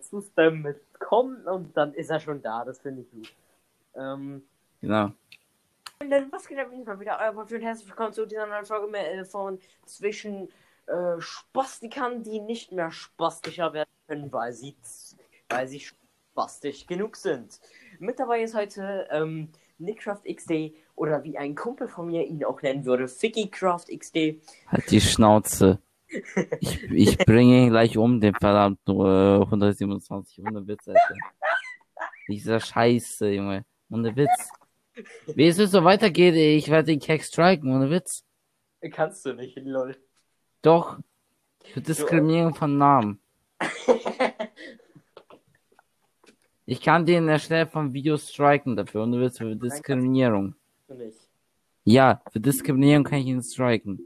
zu spammen mit kommen und dann ist er schon da. Das finde ich gut. Ähm, Genau. und dann, was geht auf jeden Fall wieder? Euer Podcast und herzlich willkommen zu dieser neuen Folge mehr, äh, von zwischen äh, Spastikern, die nicht mehr spastischer werden können, weil sie, weil sie spastisch genug sind. Mit dabei ist heute ähm, Nickcraft XD oder wie ein Kumpel von mir ihn auch nennen würde, Fickycraft XD. Halt die Schnauze. Ich, ich bringe ihn gleich um, den verdammten äh, 127. Ohne Witz, Alter. Dieser Scheiße, Junge. Ohne Witz. Wie es so weitergeht, ich werde den Keck striken, ohne Witz. Kannst du nicht, lol. Doch. Für Diskriminierung von Namen. Ich kann den erstellen vom Video striken dafür, ohne Witz, für Diskriminierung. Du nicht. Ja, für Diskriminierung kann ich ihn striken.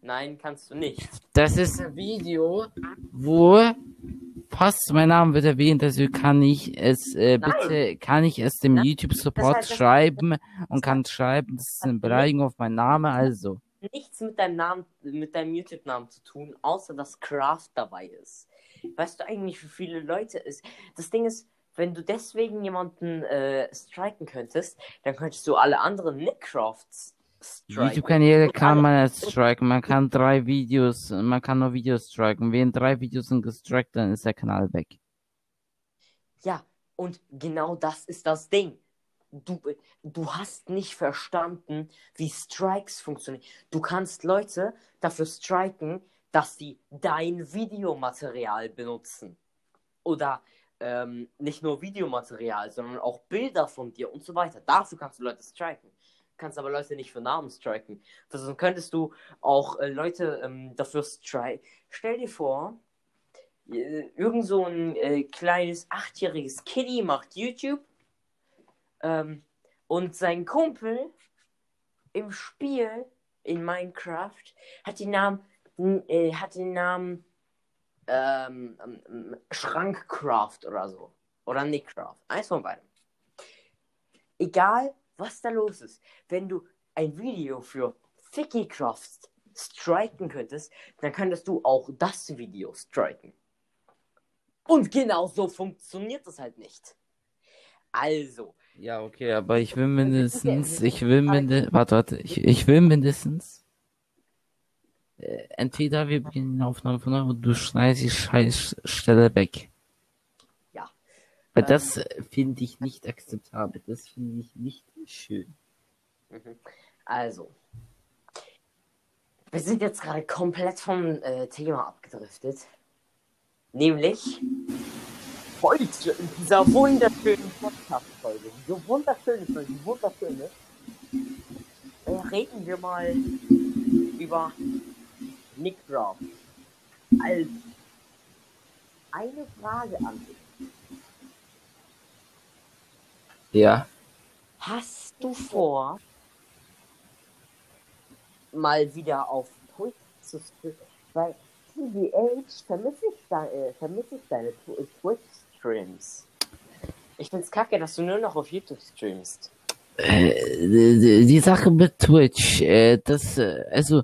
Nein, kannst du nicht. Das ist ein Video, wo fast mein Name wird erwähnt, also kann ich es, äh, bitte, kann ich es dem. YouTube-Support Das heißt, schreiben und kann schreiben, das ist eine Beleidigung auf meinen Namen, also. nichts mit deinem Namen, mit deinem YouTube-Namen zu tun, außer dass Craft dabei ist. Weißt du eigentlich, wie viele Leute es. Das Ding ist, wenn du deswegen jemanden äh, striken könntest, dann könntest du alle anderen Nickcrafts striken. YouTube-Kanäle kann man jetzt striken, man kann drei Videos, man kann nur Videos striken. Wenn drei Videos sind gestrikt, dann ist der Kanal weg. Ja, und genau das ist das Ding. Du, du hast nicht verstanden, wie Strikes funktionieren. Du kannst Leute dafür striken, dass sie dein Videomaterial benutzen. Oder ähm, nicht nur Videomaterial, sondern auch Bilder von dir und so weiter. Dafür kannst du Leute striken. Kannst aber Leute nicht für Namen striken. Sonst könntest du auch äh, Leute ähm, dafür striken. Stell dir vor, äh, irgend so ein äh, kleines achtjähriges Kitty macht YouTube ähm, und sein Kumpel im Spiel in Minecraft hat den Namen äh, hat den Namen ähm, ähm, Schrankcraft oder so oder Nickcraft eins von beiden egal was da los ist. Wenn du ein Video für Fickycraft striken könntest dann könntest du auch das Video striken. Und genau so funktioniert das halt nicht. Also. Ja, okay, aber ich will mindestens, ich will mindestens, warte, warte, ich, ich will mindestens, äh, entweder wir beginnen die Aufnahme von neu und du schneidest die Scheißstelle weg. Ähm. das äh, finde ich nicht akzeptabel, das finde ich nicht schön. Mhm. Also, wir sind jetzt gerade komplett vom äh, Thema abgedriftet. Nämlich heute in dieser wunderschönen Podcast-Folge, diese wunderschöne Folge, die wunderschöne, äh, reden wir mal über Nick Brown. Also, eine Frage an dich. Ja. Hast du vor, mal wieder auf Twitch zu streamen? Weil TBH vermisse ich, de äh, vermisse ich deine Tw- Twitch-Streams. Ich find's kacke, dass du nur noch auf YouTube streamst. Äh, die, die Sache mit Twitch, äh, das, äh, also,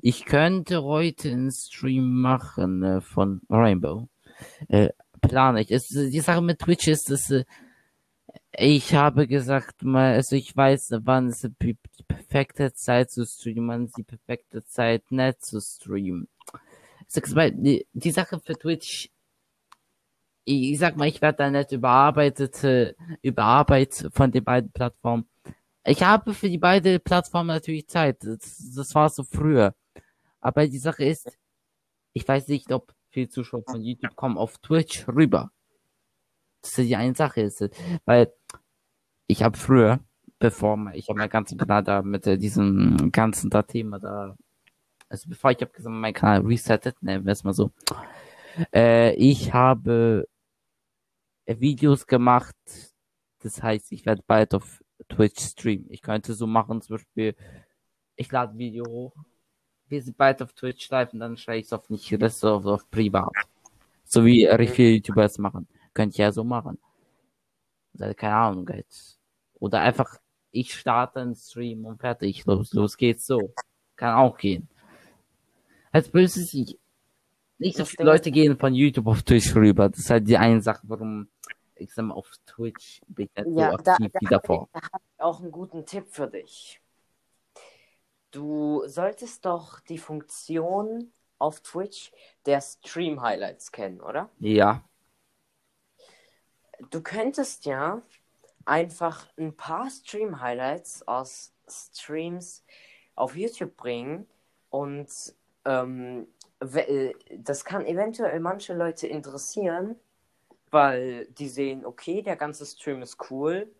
ich könnte heute einen Stream machen äh, von Rainbow. Äh, plane ich. Es, die Sache mit Twitch ist, dass äh, ich habe gesagt mal, also ich weiß, wann ist die perfekte Zeit zu streamen, wann ist die perfekte Zeit nicht zu streamen. Ich mal, die, die Sache für Twitch, ich, sag mal, ich werde da nicht überarbeitete, überarbeitet von den beiden Plattformen. Ich habe für die beiden Plattformen natürlich Zeit. Das, das war so früher. Aber die Sache ist, ich weiß nicht, ob viele Zuschauer von YouTube kommen auf Twitch rüber. Das ist die eine Sache ist, weil ich habe früher, bevor ich habe meinen ganzen Kanal da mit äh, diesem ganzen da Thema da, also bevor ich habe gesagt, mein Kanal resettet, nennen wir es mal so, äh, ich habe äh, Videos gemacht, das heißt, ich werde bald auf Twitch streamen. Ich könnte so machen, zum Beispiel, ich lade ein Video hoch, wir sind bald auf Twitch live und dann stelle ich es auf nicht das auf, auf privat. So wie äh, viele YouTuber es machen. Könnt ihr ja so machen. Oder, keine Ahnung, jetzt. Oder einfach, ich starte einen Stream und fertig. Los, los geht's so. Kann auch gehen. Als böses ich. Nicht so Das viele Ding Leute gehen von YouTube auf Twitch rüber. Das ist halt die eine Sache, warum ich sag mal, auf Twitch bin ich nicht Ja, so da, aktiv da wie habe davor. ich, da hab ich auch einen guten Tipp für dich. Du solltest doch die Funktion auf Twitch der Stream Highlights kennen, oder? Ja, Du könntest ja einfach ein paar Stream Highlights aus Streams auf YouTube bringen und ähm, äh, das kann eventuell manche Leute interessieren, weil die sehen, okay, der ganze Stream ist cool,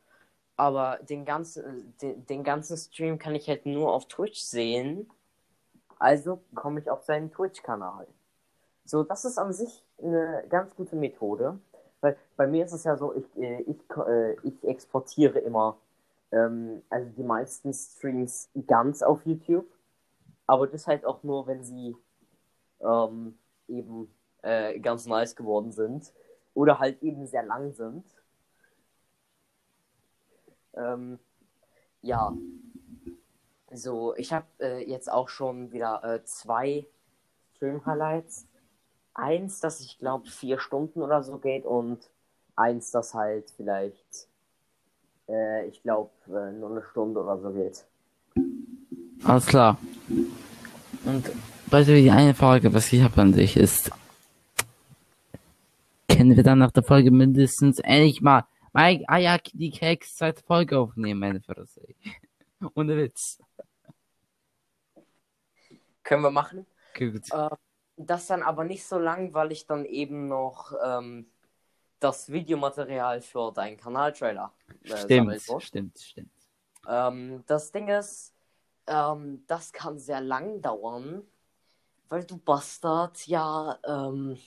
aber den ganzen, den, den ganzen Stream kann ich halt nur auf Twitch sehen. Also komme ich auf seinen Twitch-Kanal. So, das ist an sich eine ganz gute Methode. Weil bei mir ist es ja so, ich, äh, ich, äh, ich exportiere immer ähm, also die meisten Streams ganz auf YouTube. Aber das halt auch nur, wenn sie ähm, eben äh, ganz nice geworden sind. Oder halt eben sehr lang sind. Ähm, ja. So, ich habe äh, jetzt auch schon wieder äh, zwei Stream-Highlights. Eins, das ich glaube vier Stunden oder so geht und eins, das halt vielleicht, äh, ich glaube, äh, nur eine Stunde oder so geht. alles klar. Und bei die eine Frage, was ich habe an dich ist, können wir dann nach der Folge mindestens endlich mal Mike Ayak die Keks zweite Folge aufnehmen, meine Fresse. Ohne Witz. Können wir machen. Gut. Äh, das dann aber nicht so lang, weil ich dann eben noch ähm, das Videomaterial für deinen Kanaltrailer äh, Stimmt, stimmt, stimmt. Ähm, das Ding ist, ähm, das kann sehr lang dauern, weil du Bastard ja ähm,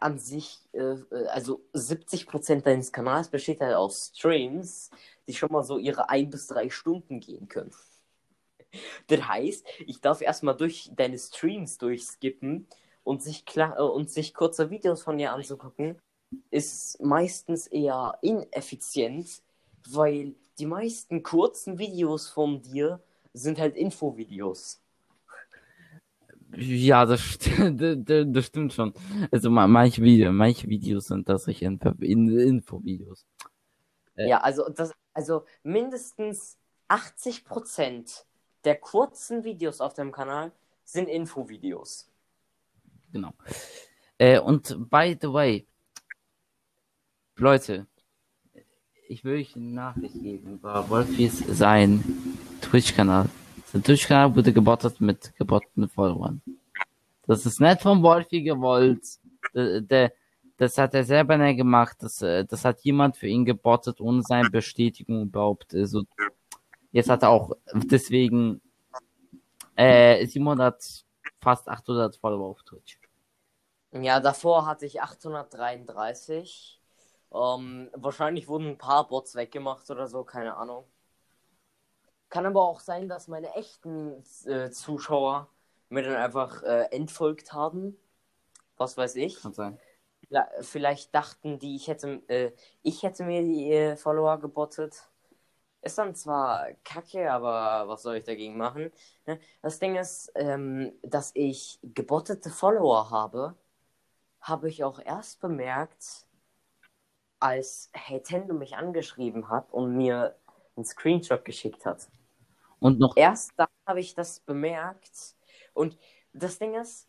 an sich, äh, äh, also 70% deines Kanals besteht halt aus Streams, die schon mal so ihre ein bis drei Stunden gehen können. Das heißt, ich darf erstmal durch deine Streams durchskippen und sich klar, äh, und sich kurze Videos von dir anzugucken, ist meistens eher ineffizient, weil die meisten kurzen Videos von dir sind halt Infovideos. Ja, das, st das, stimmt schon. Also ma- manche Videos, manche Videos sind tatsächlich Info in Infovideos. Äh. Ja, also das, also mindestens 80% der kurzen Videos auf deinem Kanal sind Infovideos. Genau. Äh, und by the way, Leute, ich will euch eine Nachricht geben über Wolfies sein Twitch-Kanal. Sein Twitch-Kanal wurde gebottet mit gebotteten Followern. Das ist nicht von Wolfi gewollt. Der, das hat er selber nicht gemacht. Das, äh, das hat jemand für ihn gebottet, ohne seine Bestätigung überhaupt. Also, jetzt hat er auch deswegen äh, 700, fast 800 Follower auf Twitch. Ja, davor hatte ich 833. Ähm, wahrscheinlich wurden ein paar Bots weggemacht oder so, keine Ahnung. Kann aber auch sein, dass meine echten äh, Zuschauer mir dann einfach äh, entfolgt haben. Was weiß ich. Kann sein. Vielleicht dachten die, ich hätte, äh, ich hätte mir die äh, Follower gebottet. Ist dann zwar kacke, aber was soll ich dagegen machen? Ne? Das Ding ist, ähm, dass ich gebottete Follower habe, habe ich auch erst bemerkt, als Heytendo mich angeschrieben hat und mir einen Screenshot geschickt hat. Und noch Erst dann habe ich das bemerkt. Und das Ding ist,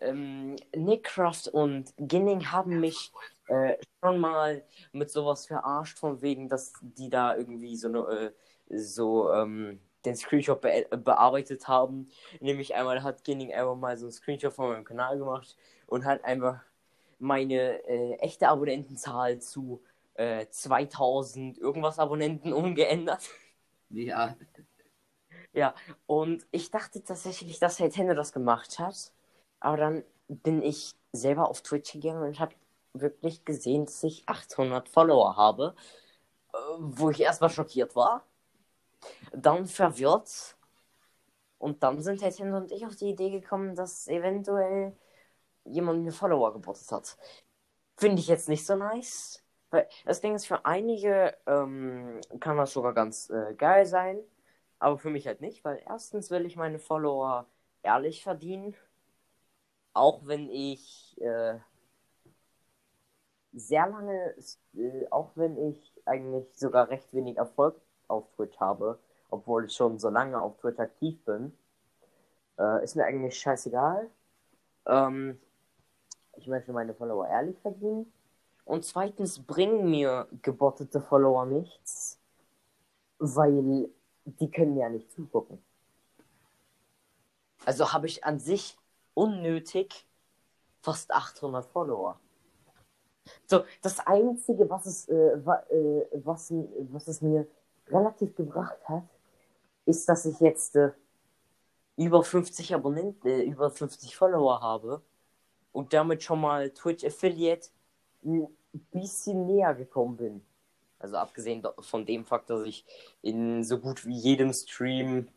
ähm, Nickcraft und Ginning haben mich äh, schon mal mit sowas verarscht, von wegen, dass die da irgendwie so eine, äh, so, ähm, den Screenshot be bearbeitet haben. Nämlich einmal hat Ginning einfach mal so einen Screenshot von meinem Kanal gemacht und hat einfach meine äh, echte Abonnentenzahl zu äh, 2000 irgendwas Abonnenten umgeändert. Ja. Ja, und ich dachte tatsächlich, dass Nintendo das gemacht hat. Aber dann bin ich selber auf Twitch gegangen und habe wirklich gesehen, dass ich 800 Follower habe. äh, Wo ich erstmal schockiert war. Dann verwirrt. Und dann sind Nintendo und ich auf die Idee gekommen, dass eventuell jemand mir Follower gebottet hat. Finde ich jetzt nicht so nice. Weil das Ding ist, für einige ähm, kann das sogar ganz äh, geil sein. Aber für mich halt nicht, weil erstens will ich meine Follower ehrlich verdienen. Auch wenn ich äh, sehr lange, äh, auch wenn ich eigentlich sogar recht wenig Erfolg auf Twitch habe, obwohl ich schon so lange auf Twitch aktiv bin, äh, ist mir eigentlich scheißegal. Ähm, ich möchte meine Follower ehrlich verdienen. Und zweitens bringen mir gebottete Follower nichts, weil die können ja nicht zugucken. Also habe ich an sich unnötig fast 800 Follower. So, das Einzige, was es, äh, wa, äh, was, was es mir relativ gebracht hat, ist, dass ich jetzt äh, über 50 Abonnenten, äh, über 50 Follower habe und damit schon mal Twitch Affiliate ein bisschen näher gekommen bin. Also abgesehen von dem Fakt, dass ich in so gut wie jedem Stream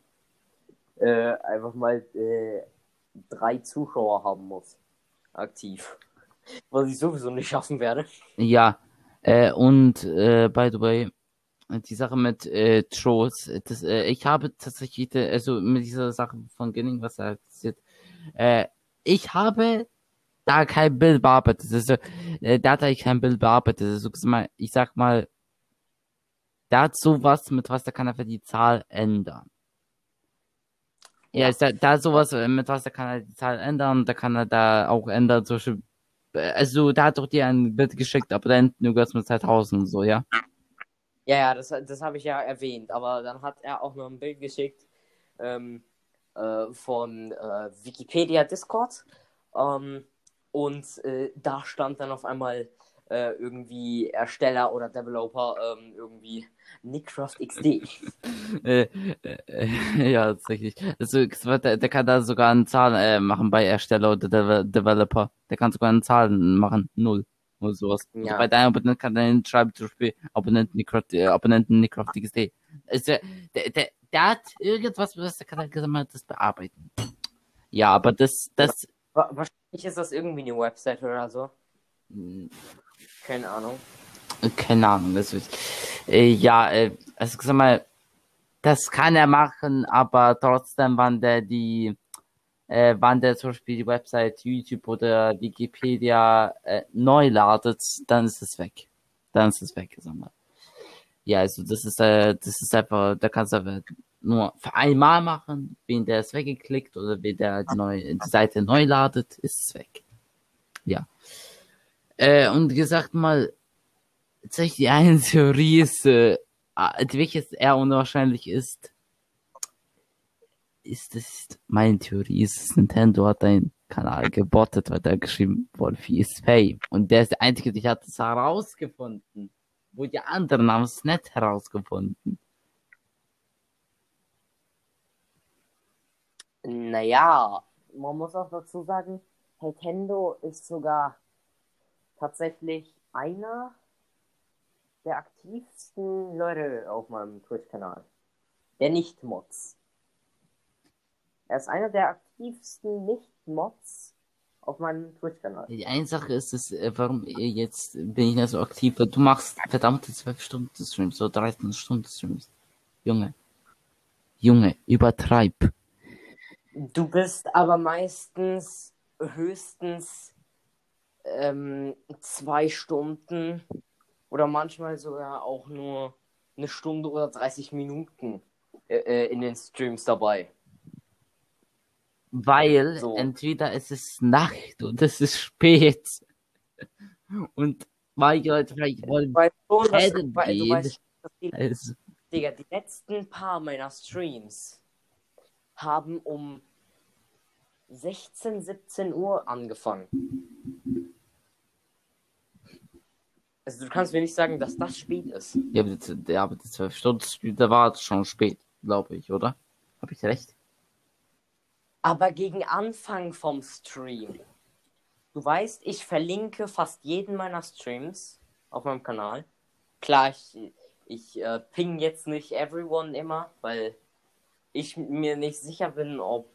äh, einfach mal äh, drei Zuschauer haben muss. Aktiv. Was ich sowieso nicht schaffen werde. Ja, äh, und äh, by the way, die Sache mit äh, Trolls, das, äh, ich habe tatsächlich, also mit dieser Sache von Ginning, was er erzählt, äh, ich habe da kein Bild bearbeitet. Also, äh, da hat er kein Bild bearbeitet. Also, ich sag mal, da hat sowas, mit was da kann er für die Zahl ändern. Ja, ist da, da sowas, äh, mit was da kann er die Zahl ändern, da kann er da auch ändern, zum Beispiel, äh, also da hat doch dir ein Bild geschickt, Abonnenten, du gehörst mit 2000 und so, ja? Ja, ja, das, das habe ich ja erwähnt, aber dann hat er auch noch ein Bild geschickt ähm, äh, von äh, Wikipedia Discord ähm, und äh, da stand dann auf einmal äh, irgendwie Ersteller oder Developer ähm, irgendwie Nickcraft XD. äh, äh, ja, tatsächlich. Also, der, der, kann da sogar eine Zahl äh, machen bei Ersteller oder De Developer. Der kann sogar eine Zahl machen. Null. Oder sowas. Also ja. Also bei deinem Abonnenten kann der schreiben zum Beispiel Abonnenten Nickcraft, äh, Abonnenten Nickcraft XD. Also, der, der, der hat irgendwas, was der kann halt das bearbeiten. Ja, aber das, das. Wahrscheinlich ist das irgendwie eine Website oder so. Keine Ahnung. Keine Ahnung, das ist, äh, ja, äh, also sag mal, das kann er machen, aber trotzdem, wann der die, äh, wann der zum Beispiel die Website YouTube oder Wikipedia äh, neu ladet, dann ist es weg. Dann ist es weg, sag mal. Ja, also das ist, äh, das ist einfach, da kannst du einfach nur für einmal machen, wenn der es weggeklickt oder wenn der die, neue, die Seite neu ladet, ist es weg. Ja. Äh, und gesagt mal, tatsächlich die eine Theorie ist, äh, welches eher unwahrscheinlich ist, ist es, meine Theorie ist, Nintendo hat einen Kanal gebottet, weil da geschrieben Wolfie ist Fame. Und der ist der Einzige, der hat es herausgefunden. Wo die anderen haben es nicht herausgefunden. Naja, man muss auch dazu sagen, Nintendo ist sogar tatsächlich einer der aktivsten Leute auf meinem Twitch-Kanal. Der Nicht-Mods. Er ist einer der aktivsten Nicht-Mods auf meinem Twitch-Kanal. Die eine Sache ist, es, äh, warum ihr jetzt bin ich nicht so aktiv, weil du machst verdammte 12 Stunden Streams, so 13 Stunden Streams. Junge. Junge, übertreib. Du bist aber meistens höchstens ähm, zwei Stunden oder manchmal sogar auch nur eine Stunde oder 30 Minuten äh, äh, in den Streams dabei. Weil so. entweder es ist Nacht und es ist spät. Und weil die Leute vielleicht wollen weil, so, dass, weil, du weißt, die, also. Digga, die letzten paar meiner Streams haben um 16, 17 Uhr angefangen. Also du kannst mir nicht sagen, dass das spät ist. Ja, aber die, ja, aber die 12 Stunden, da war es schon spät, glaube ich, oder? Habe ich recht? Aber gegen Anfang vom Stream. Du weißt, ich verlinke fast jeden meiner Streams auf meinem Kanal. Klar, ich, ich äh, ping jetzt nicht everyone immer, weil ich mir nicht sicher bin, ob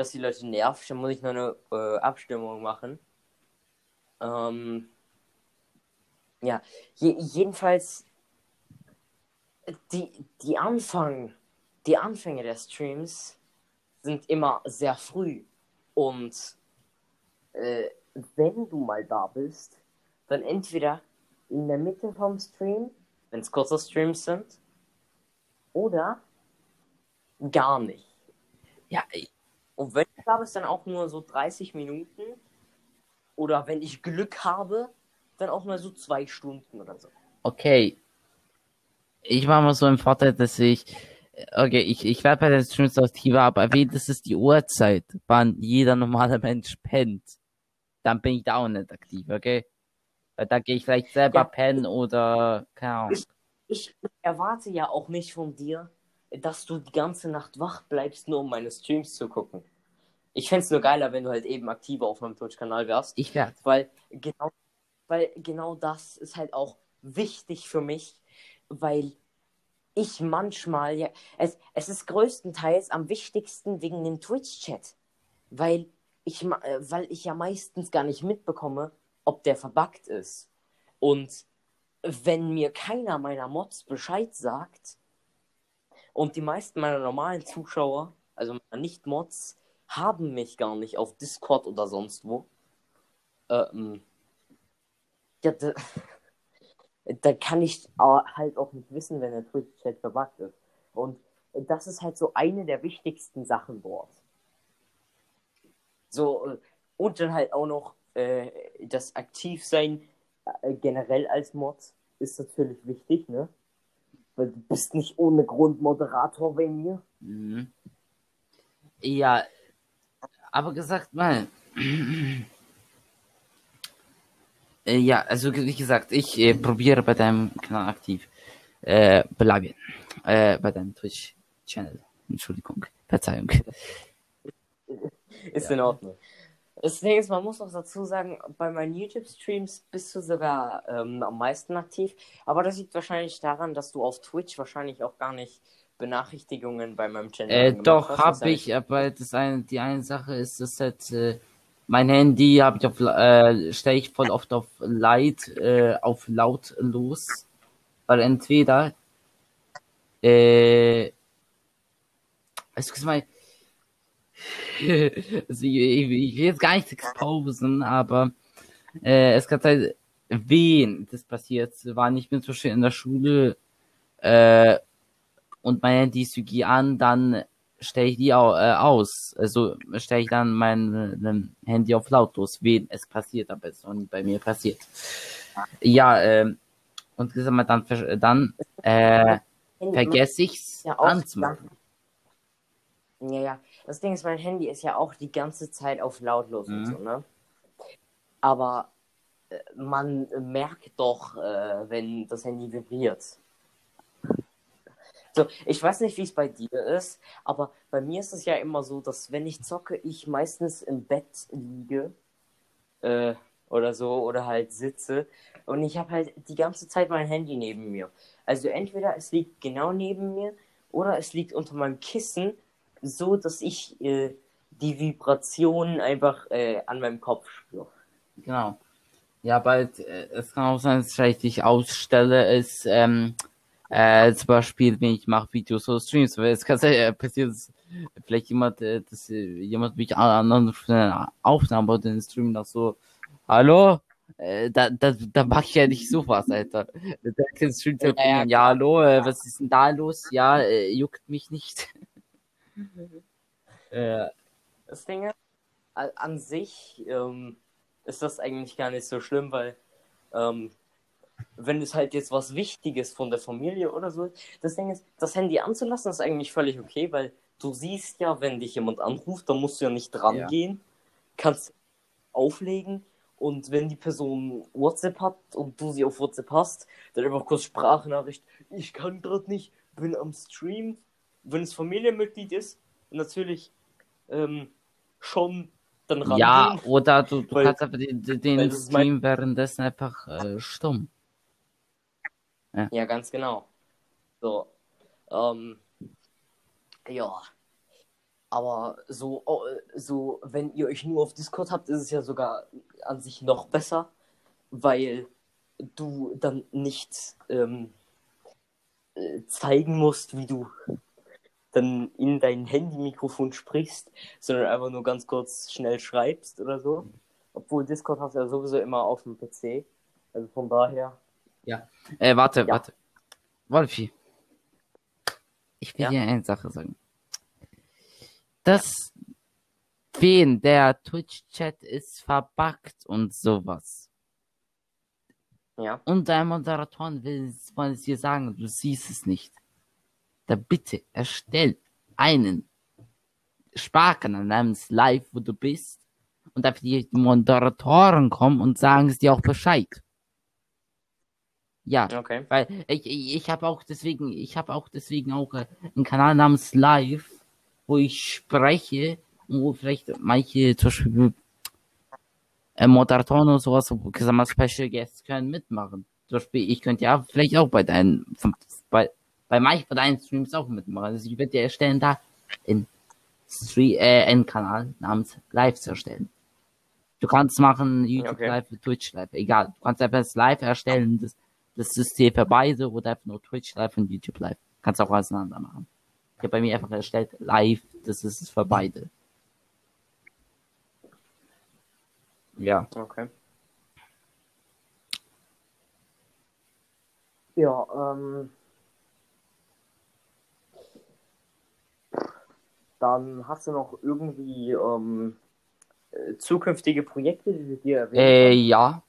dass die Leute nervt, dann muss ich noch eine äh, Abstimmung machen. Ähm, ja, je, jedenfalls die, die Anfang, die Anfänge der Streams sind immer sehr früh und äh, wenn du mal da bist, dann entweder in der Mitte vom Stream, wenn es kurze Streams sind, oder gar nicht. Ja, Und wenn ich da bist, dann auch nur so 30 Minuten. Oder wenn ich Glück habe, dann auch mal so zwei Stunden oder so. okay. Ich war mal so im Vorteil, dass ich, okay, ich, ich werde bei den Streams aktiver, aber erwähnt, das ist die Uhrzeit, wann jeder normale Mensch pennt. Dann bin ich da auch nicht aktiv, okay? Weil da gehe ich vielleicht selber Ja. pennen oder, keine Ahnung. Ich- Ich erwarte ja auch nicht von dir, dass du die ganze Nacht wach bleibst, nur um meine Streams zu gucken. Ich fände es nur geiler, wenn du halt eben aktiver auf meinem Twitch-Kanal wärst. Ich werde. Weil genau, weil genau das ist halt auch wichtig für mich, weil ich manchmal, ja, es, es ist größtenteils am wichtigsten wegen dem Twitch-Chat. Weil ich, äh, weil ich ja meistens gar nicht mitbekomme, ob der verbuggt ist. Und wenn mir keiner meiner Mods Bescheid sagt und die meisten meiner normalen Zuschauer, also meiner Nicht-Mods, haben mich gar nicht auf Discord oder sonst wo, ähm, ja, da, da kann ich halt auch nicht wissen, wenn der Twitch-Chat verbuggt ist. Und das ist halt so eine der wichtigsten Sachen dort. So, äh, und dann halt auch noch äh, das Aktivsein äh, generell als Mod ist natürlich wichtig, ne? Weil du bist nicht ohne Grund Moderator bei mir. Mhm. Ja, aber gesagt mal, äh, ja, also wie gesagt, ich äh, probiere bei deinem Kanal aktiv äh, bleiben, äh, bei deinem Twitch-Channel. Entschuldigung, Verzeihung. Ist in Ordnung. Ist, man muss auch dazu sagen, bei meinen YouTube-Streams bist du sogar ähm, am meisten aktiv. Aber das liegt wahrscheinlich daran, dass du auf Twitch wahrscheinlich auch gar nicht Benachrichtigungen bei meinem Channel Äh, doch, hast. hab Das heißt, ich, aber das eine, die eine Sache ist, dass halt, äh, mein Handy habe ich auf, äh, stelle ich voll oft auf Light, äh, auf lautlos, weil entweder, äh, excuse mal, also ich, ich, ich will jetzt gar nicht exposen, aber äh, es kann sein, wen das passiert, war nicht mehr zum Beispiel in der Schule, äh, und mein Handy an, dann stelle ich die au äh, aus. Also stelle ich dann mein äh, Handy auf lautlos, wen es passiert, aber es ist noch nie bei mir passiert. Ja, ähm, und gesagt mal, dann, dann äh, vergesse ich's Ja, auch, anzumachen. Ja, ja. Das Ding ist, mein Handy ist ja auch die ganze Zeit auf lautlos und Mhm. so, ne? Aber äh, man merkt doch, äh, wenn das Handy vibriert. So, ich weiß nicht, wie es bei dir ist, aber bei mir ist es ja immer so, dass wenn ich zocke, ich meistens im Bett liege äh, oder so oder halt sitze und ich habe halt die ganze Zeit mein Handy neben mir. Also entweder es liegt genau neben mir oder es liegt unter meinem Kissen, so dass ich äh, die Vibrationen einfach äh, an meinem Kopf spüre. Genau. Ja, bald, äh, es kann auch sein, dass ich dich ausstelle, ist, ähm, äh, zum Beispiel, wenn ich mache Videos oder Streams, weil es kann sein, äh, passiert, dass vielleicht jemand, äh, dass äh, jemand mich an anruft für eine Aufnahme oder den Stream noch so, hallo? Äh, da, da, da mach ich ja nicht sowas, Alter. Da kannst du Stream Ja, ja, hallo, äh, was ist denn da los? Ja, äh, juckt mich nicht. äh, Das Ding ist, an sich ähm, ist das eigentlich gar nicht so schlimm, weil ähm, wenn es halt jetzt was Wichtiges von der Familie oder so ist, das Ding ist, das Handy anzulassen ist eigentlich völlig okay, weil du siehst ja, wenn dich jemand anruft, dann musst du ja nicht dran Ja. gehen, kannst auflegen und wenn die Person WhatsApp hat und du sie auf WhatsApp hast, dann einfach kurz Sprachnachricht, ich kann gerade nicht, bin am Stream. Wenn es Familienmitglied ist, natürlich ähm, schon dann rangehen. ja, oder du, du Weil- kannst einfach den, den- Stream währenddessen einfach äh, stumm. Ja, ganz genau. So, ähm, ja. Aber so, oh, so, wenn ihr euch nur auf Discord habt, ist es ja sogar an sich noch besser, weil du dann nicht ähm, äh, zeigen musst, wie du dann in dein Handy-Mikrofon sprichst, sondern einfach nur ganz kurz schnell schreibst oder so. Obwohl Discord hast du ja sowieso immer auf dem PC. Also von daher. Äh, warte, Ja. warte. Wolfi. Ich will Ja. dir eine Sache sagen. Das Wen der Twitch-Chat ist verbuggt und sowas. Ja. Und dein Moderatoren will, wollen es dir sagen, du siehst es nicht. Da bitte erstell einen Sprachkanal namens Live, wo du bist. Und dafür die Moderatoren kommen und sagen es dir auch Bescheid. Ja, Okay. weil ich, ich, habe auch deswegen, ich habe auch deswegen auch äh, einen Kanal namens Live, wo ich spreche und wo vielleicht manche zum Beispiel äh, Moderatoren oder sowas, wo gesagt mal Special Guests können mitmachen. Zum Beispiel, ich könnte ja vielleicht auch bei deinen, bei, bei manchen von deinen Streams auch mitmachen. Also ich werde dir erstellen, da in Stream, äh, einen Kanal namens Live zu erstellen. Du kannst machen YouTube Okay. Live, Twitch Live, egal. Du kannst einfach das Live erstellen, das, das System für beide oder einfach nur Twitch Live und YouTube Live. Kannst auch auseinander machen. Ich habe bei mir einfach erstellt Live, das ist es für beide. Ja. Okay. Ja, ähm. Dann hast du noch irgendwie ähm, äh, zukünftige Projekte, die du dir erwähnen Äh, ja.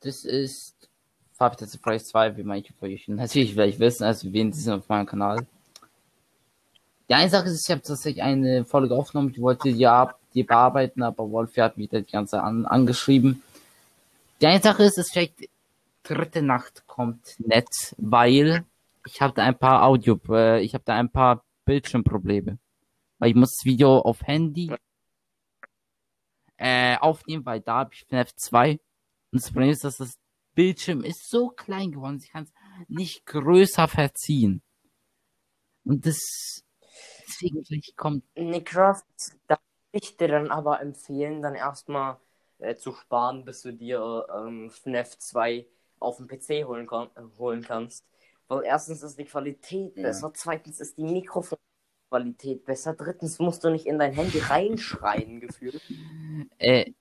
Das ist Nights at Freddy's 2, wie manche von euch natürlich vielleicht wissen, also wen sie sind auf meinem Kanal. Die eine Sache ist, ich habe tatsächlich eine Folge aufgenommen, die wollte ja die bearbeiten, aber Wolf hat wieder die ganze an, angeschrieben. Die eine Sache ist, es vielleicht dritte Nacht kommt nett, weil ich habe da ein paar Audio, äh, ich habe da ein paar Bildschirmprobleme. Weil ich muss das Video auf Handy äh, aufnehmen, weil da habe ich FNAF 2. Und das Problem ist, dass das Bildschirm ist so klein geworden, ich kann es nicht größer verziehen. Und das deswegen vielleicht kommt. Nickcraft, da würde ich dir dann aber empfehlen, dann erstmal äh, zu sparen, bis du dir ähm, FNAF 2 auf dem PC holen, kann, äh, holen kannst. Weil erstens ist die Qualität Ja. besser, zweitens ist die Mikrofonqualität besser, drittens musst du nicht in dein Handy reinschreien gefühlt Äh,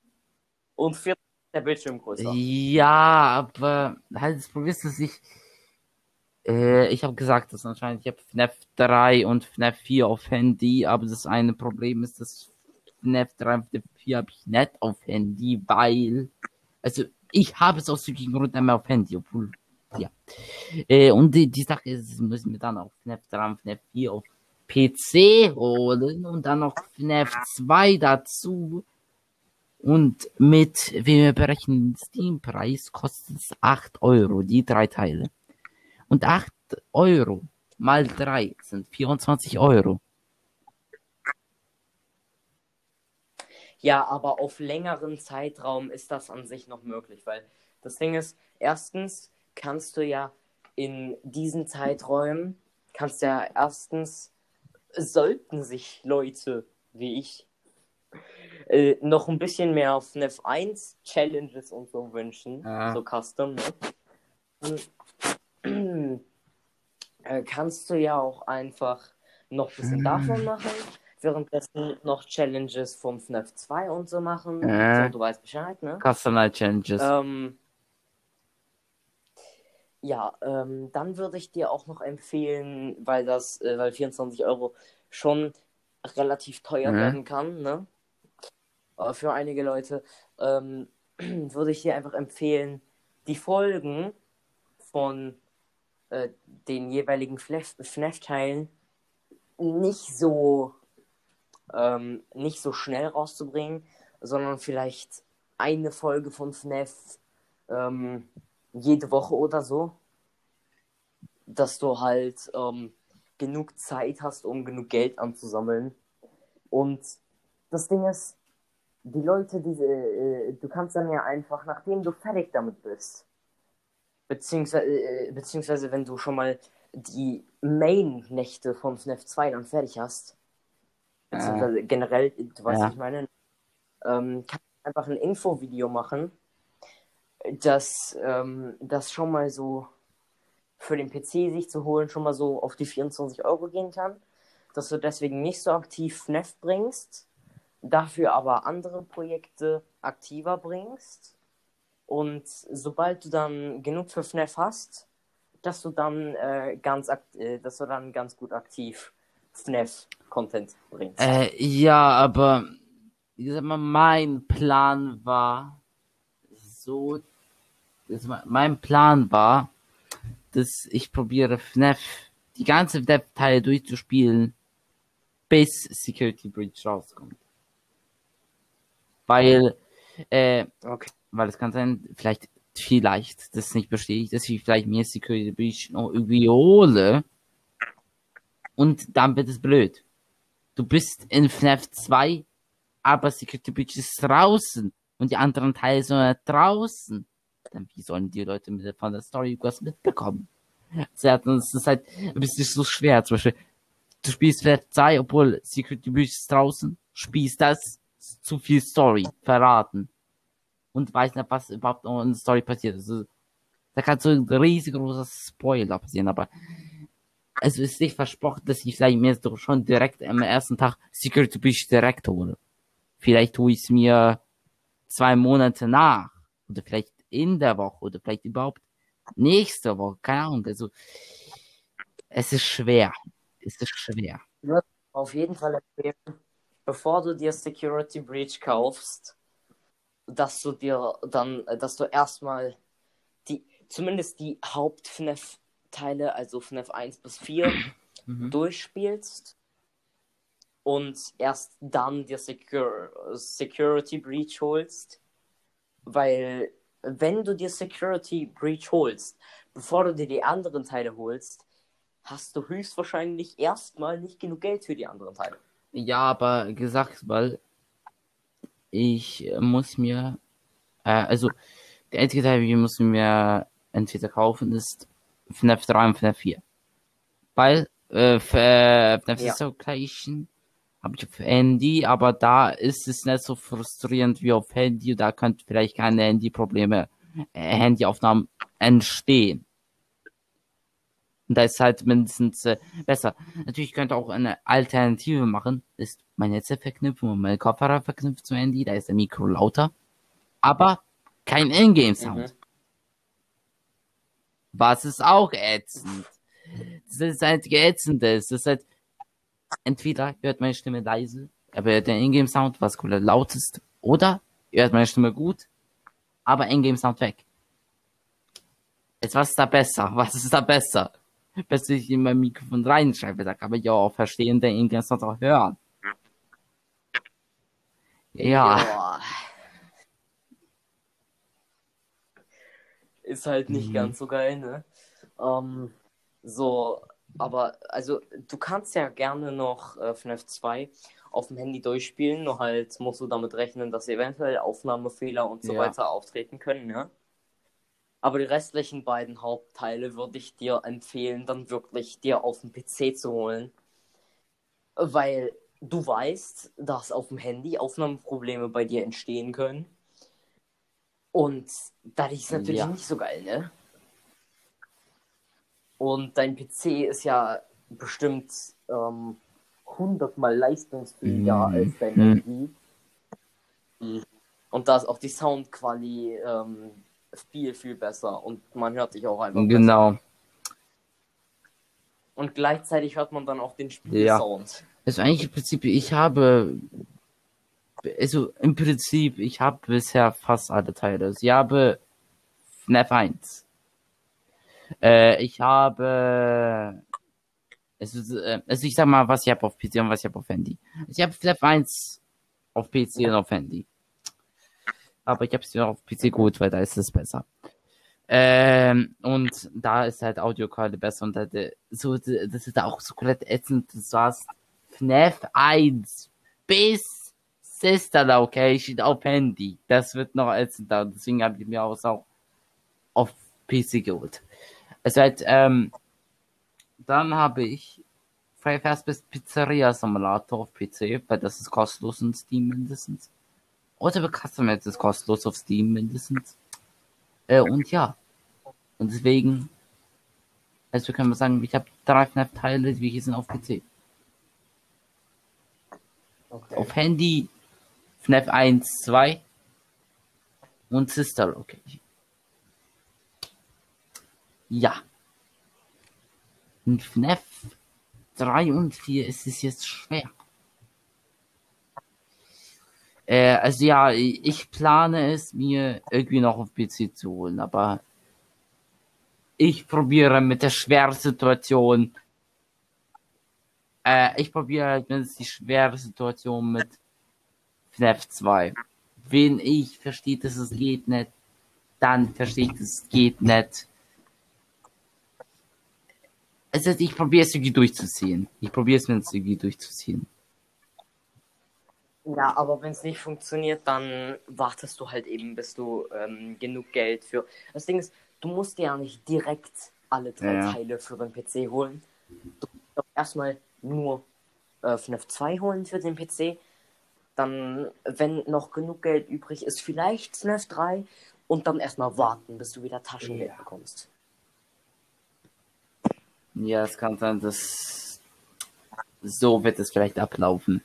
und viertens der Bildschirm größer. ja, aber halt das Problem ist, dass ich äh, ich habe gesagt, dass anscheinend ich habe FNAF 3 und FNAF 4 auf Handy, aber das eine Problem ist, dass FNAF 3 und FNAF 4 habe ich nicht auf Handy, weil also ich habe es aus irgendeinem Grund mehr auf Handy, obwohl ja. Äh, und die, die Sache ist, müssen wir dann auch FNAF 3 und FNAF 4 auf PC holen und dann noch FNAF 2 dazu. Und mit, wir berechnen, den Steam-Preis kostet es 8 Euro, die drei Teile. Und 8 Euro mal 3 sind 24 Euro. Ja, aber auf längeren Zeitraum ist das an sich noch möglich, weil das Ding ist, erstens kannst du ja in diesen Zeiträumen, kannst ja erstens, sollten sich Leute wie ich äh, noch ein bisschen mehr auf FNAF 1 Challenges und so wünschen, Ja. so Custom, ne? Dann, äh, kannst du ja auch einfach noch ein bisschen davon machen, währenddessen noch Challenges vom FNAF 2 und so machen. Äh. So, du weißt Bescheid, ne? Customer Challenges. Ähm, ja, ähm, dann würde ich dir auch noch empfehlen, weil das, äh, weil 24 Euro schon relativ teuer Mhm. werden kann, ne? Äh, für einige Leute, ähm, würde ich dir einfach empfehlen, die Folgen von äh, den jeweiligen FNAF- FNAF-Teilen nicht so ähm, nicht so schnell rauszubringen, sondern vielleicht eine Folge von FNAF ähm, jede Woche oder so, dass du halt ähm, genug Zeit hast, um genug Geld anzusammeln. Und das Ding ist, die Leute, diese, äh, du kannst dann ja einfach, nachdem du fertig damit bist, beziehungsweise, äh, beziehungsweise wenn du schon mal die Main-Nächte von FNAF 2 dann fertig hast, beziehungsweise generell, du weißt, Ja. was ich meine, ähm, kannst du einfach ein Infovideo machen, das, ähm, das schon mal so für den PC sich zu holen, schon mal so auf die 24 Euro gehen kann, dass du deswegen nicht so aktiv FNAF bringst, dafür aber andere Projekte aktiver bringst und sobald du dann genug für FNAF hast, dass du dann äh, ganz äh, dass du dann ganz gut aktiv FNAF Content bringst. Äh, ja, aber sag mal, mein Plan war so, mein Plan war, dass ich probiere FNAF, die ganze FNAF-Teile durchzuspielen, bis Security Breach rauskommt. Weil, äh, okay. weil es kann sein, vielleicht, vielleicht, das nicht ich, dass ich vielleicht mir Security Breach noch irgendwie hole. Und dann wird es blöd. Du bist in FNAF 2, aber Security Breach ist draußen und die anderen Teile sind draußen. Dann wie sollen die Leute mit von der Story was mitbekommen? Das ist halt ein bisschen so schwer. Zum Beispiel, du spielst FNAF 2, obwohl Security Breach ist draußen, spielst das, zu viel Story verraten. Und weiß nicht, was überhaupt noch in der Story passiert. Also, da kann so ein riesengroßer Spoiler passieren, aber also ist nicht versprochen, dass ich vielleicht mir doch schon direkt am ersten Tag Security Breach direkt hole. Vielleicht tue ich es mir zwei Monate nach. Oder vielleicht in der Woche. Oder vielleicht überhaupt nächste Woche. Keine Ahnung. Also, es ist schwer. Es ist schwer. Auf jeden Fall empfehlen, bevor du dir Security Breach kaufst, dass du dir dann, dass du erstmal die, zumindest die Haupt-FNAF-Teile, also FNAF 1 bis 4, mhm. durchspielst und erst dann dir Secure, Security Breach holst, weil wenn du dir Security Breach holst, bevor du dir die anderen Teile holst, hast du höchstwahrscheinlich erstmal nicht genug Geld für die anderen Teile. Ja, aber gesagt, weil ich muss mir, äh, also der einzige Teil, wie ich muss mir entweder kaufen, ist FNAF 3 und FNAF 4. Weil äh, FNAF ja. ist so gleichen habe ich auf Handy, aber da ist es nicht so frustrierend wie auf Handy. Da könnte vielleicht keine Handyprobleme, äh, Handyaufnahmen entstehen. Und da ist halt mindestens äh, besser. Natürlich könnte auch eine Alternative machen, ist mein Netzwerk verknüpfen und mein Kopfhörer verknüpft zum Handy, da ist der Mikro lauter. Aber kein Ingame-Sound. Mhm. Was ist auch ätzend. Das ist halt ätzend. Das ist halt, entweder hört meine Stimme leise, aber hört den Ingame-Sound, was cool laut ist, oder ihr hört meine Stimme gut, aber Ingame-Sound weg. Jetzt, was ist da besser? Was ist da besser? Bis ich in mein Mikrofon reinschreibe. Da kann man ja auch verstehen, der ihn ganz auch hören. Ja. ja. Ist halt nicht mhm. ganz so geil, ne? Ähm, so, aber also du kannst ja gerne noch äh, FNAF 2 auf dem Handy durchspielen, nur halt musst du damit rechnen, dass eventuell Aufnahmefehler und so ja. weiter auftreten können, ja? Aber die restlichen beiden Hauptteile würde ich dir empfehlen, dann wirklich dir auf dem PC zu holen. Weil du weißt, dass auf dem Handy Aufnahmeprobleme bei dir entstehen können. Und das ist natürlich ja. nicht so geil, ne? Und dein PC ist ja bestimmt ähm, 100 mal leistungsfähiger mm. als dein Handy. Mm. Und da ist auch die Soundqualität ähm, viel, viel besser und man hört sich auch einfach. Genau. Besser. Und gleichzeitig hört man dann auch den Spielsound. Ja. Also eigentlich im Prinzip, ich habe, also im Prinzip, ich habe bisher fast alle Teile. Also ich habe FNAF 1. Äh, ich habe, also, also ich sag mal, was ich habe auf PC und was ich habe auf Handy. Also ich habe FNAF 1 auf PC und auf Handy aber ich habe es ja auf PC gut, weil da ist es besser. Ähm, und da ist halt Audioqualität besser und halt, so, das ist auch so komplett ätzend. Du hast FNAF 1 bis Sister Location auf Handy. Das wird noch ätzender. Deswegen habe ich mir auch, auch auf PC geholt. Es halt, ähm, dann habe ich Five Fast Pizzeria Simulator auf PC, weil das ist kostenlos in Steam mindestens. Oder Customized ist kostenlos auf Steam mindestens. Äh, und ja. Und deswegen, also können wir sagen, ich habe drei FNAF-Teile, die hier sind auf PC. Okay. Auf Handy FNAF 1, 2 und Sister Location. Ja. In FNAF 3 und 4 ist es jetzt schwer. Äh, also ja, ich plane es mir irgendwie noch auf PC zu holen, aber ich probiere mit der schweren Situation. Äh, ich probiere halt mit die schwere Situation mit FNAF 2. Wenn ich verstehe, dass es geht nicht, dann verstehe ich, dass es geht nicht. Also ich probiere es irgendwie durchzuziehen. Ich probiere es jetzt irgendwie durchzuziehen. Ja, aber wenn es nicht funktioniert, dann wartest du halt eben, bis du ähm, genug Geld für. Das Ding ist, du musst dir ja nicht direkt alle drei Ja. Teile für den PC holen. Du musst doch erstmal nur äh, FNAF 2 holen für den PC. Dann, wenn noch genug Geld übrig ist, vielleicht FNAF 3 und dann erstmal warten, bis du wieder Taschengeld Ja. bekommst. Ja, es kann sein, dass so wird es vielleicht ablaufen.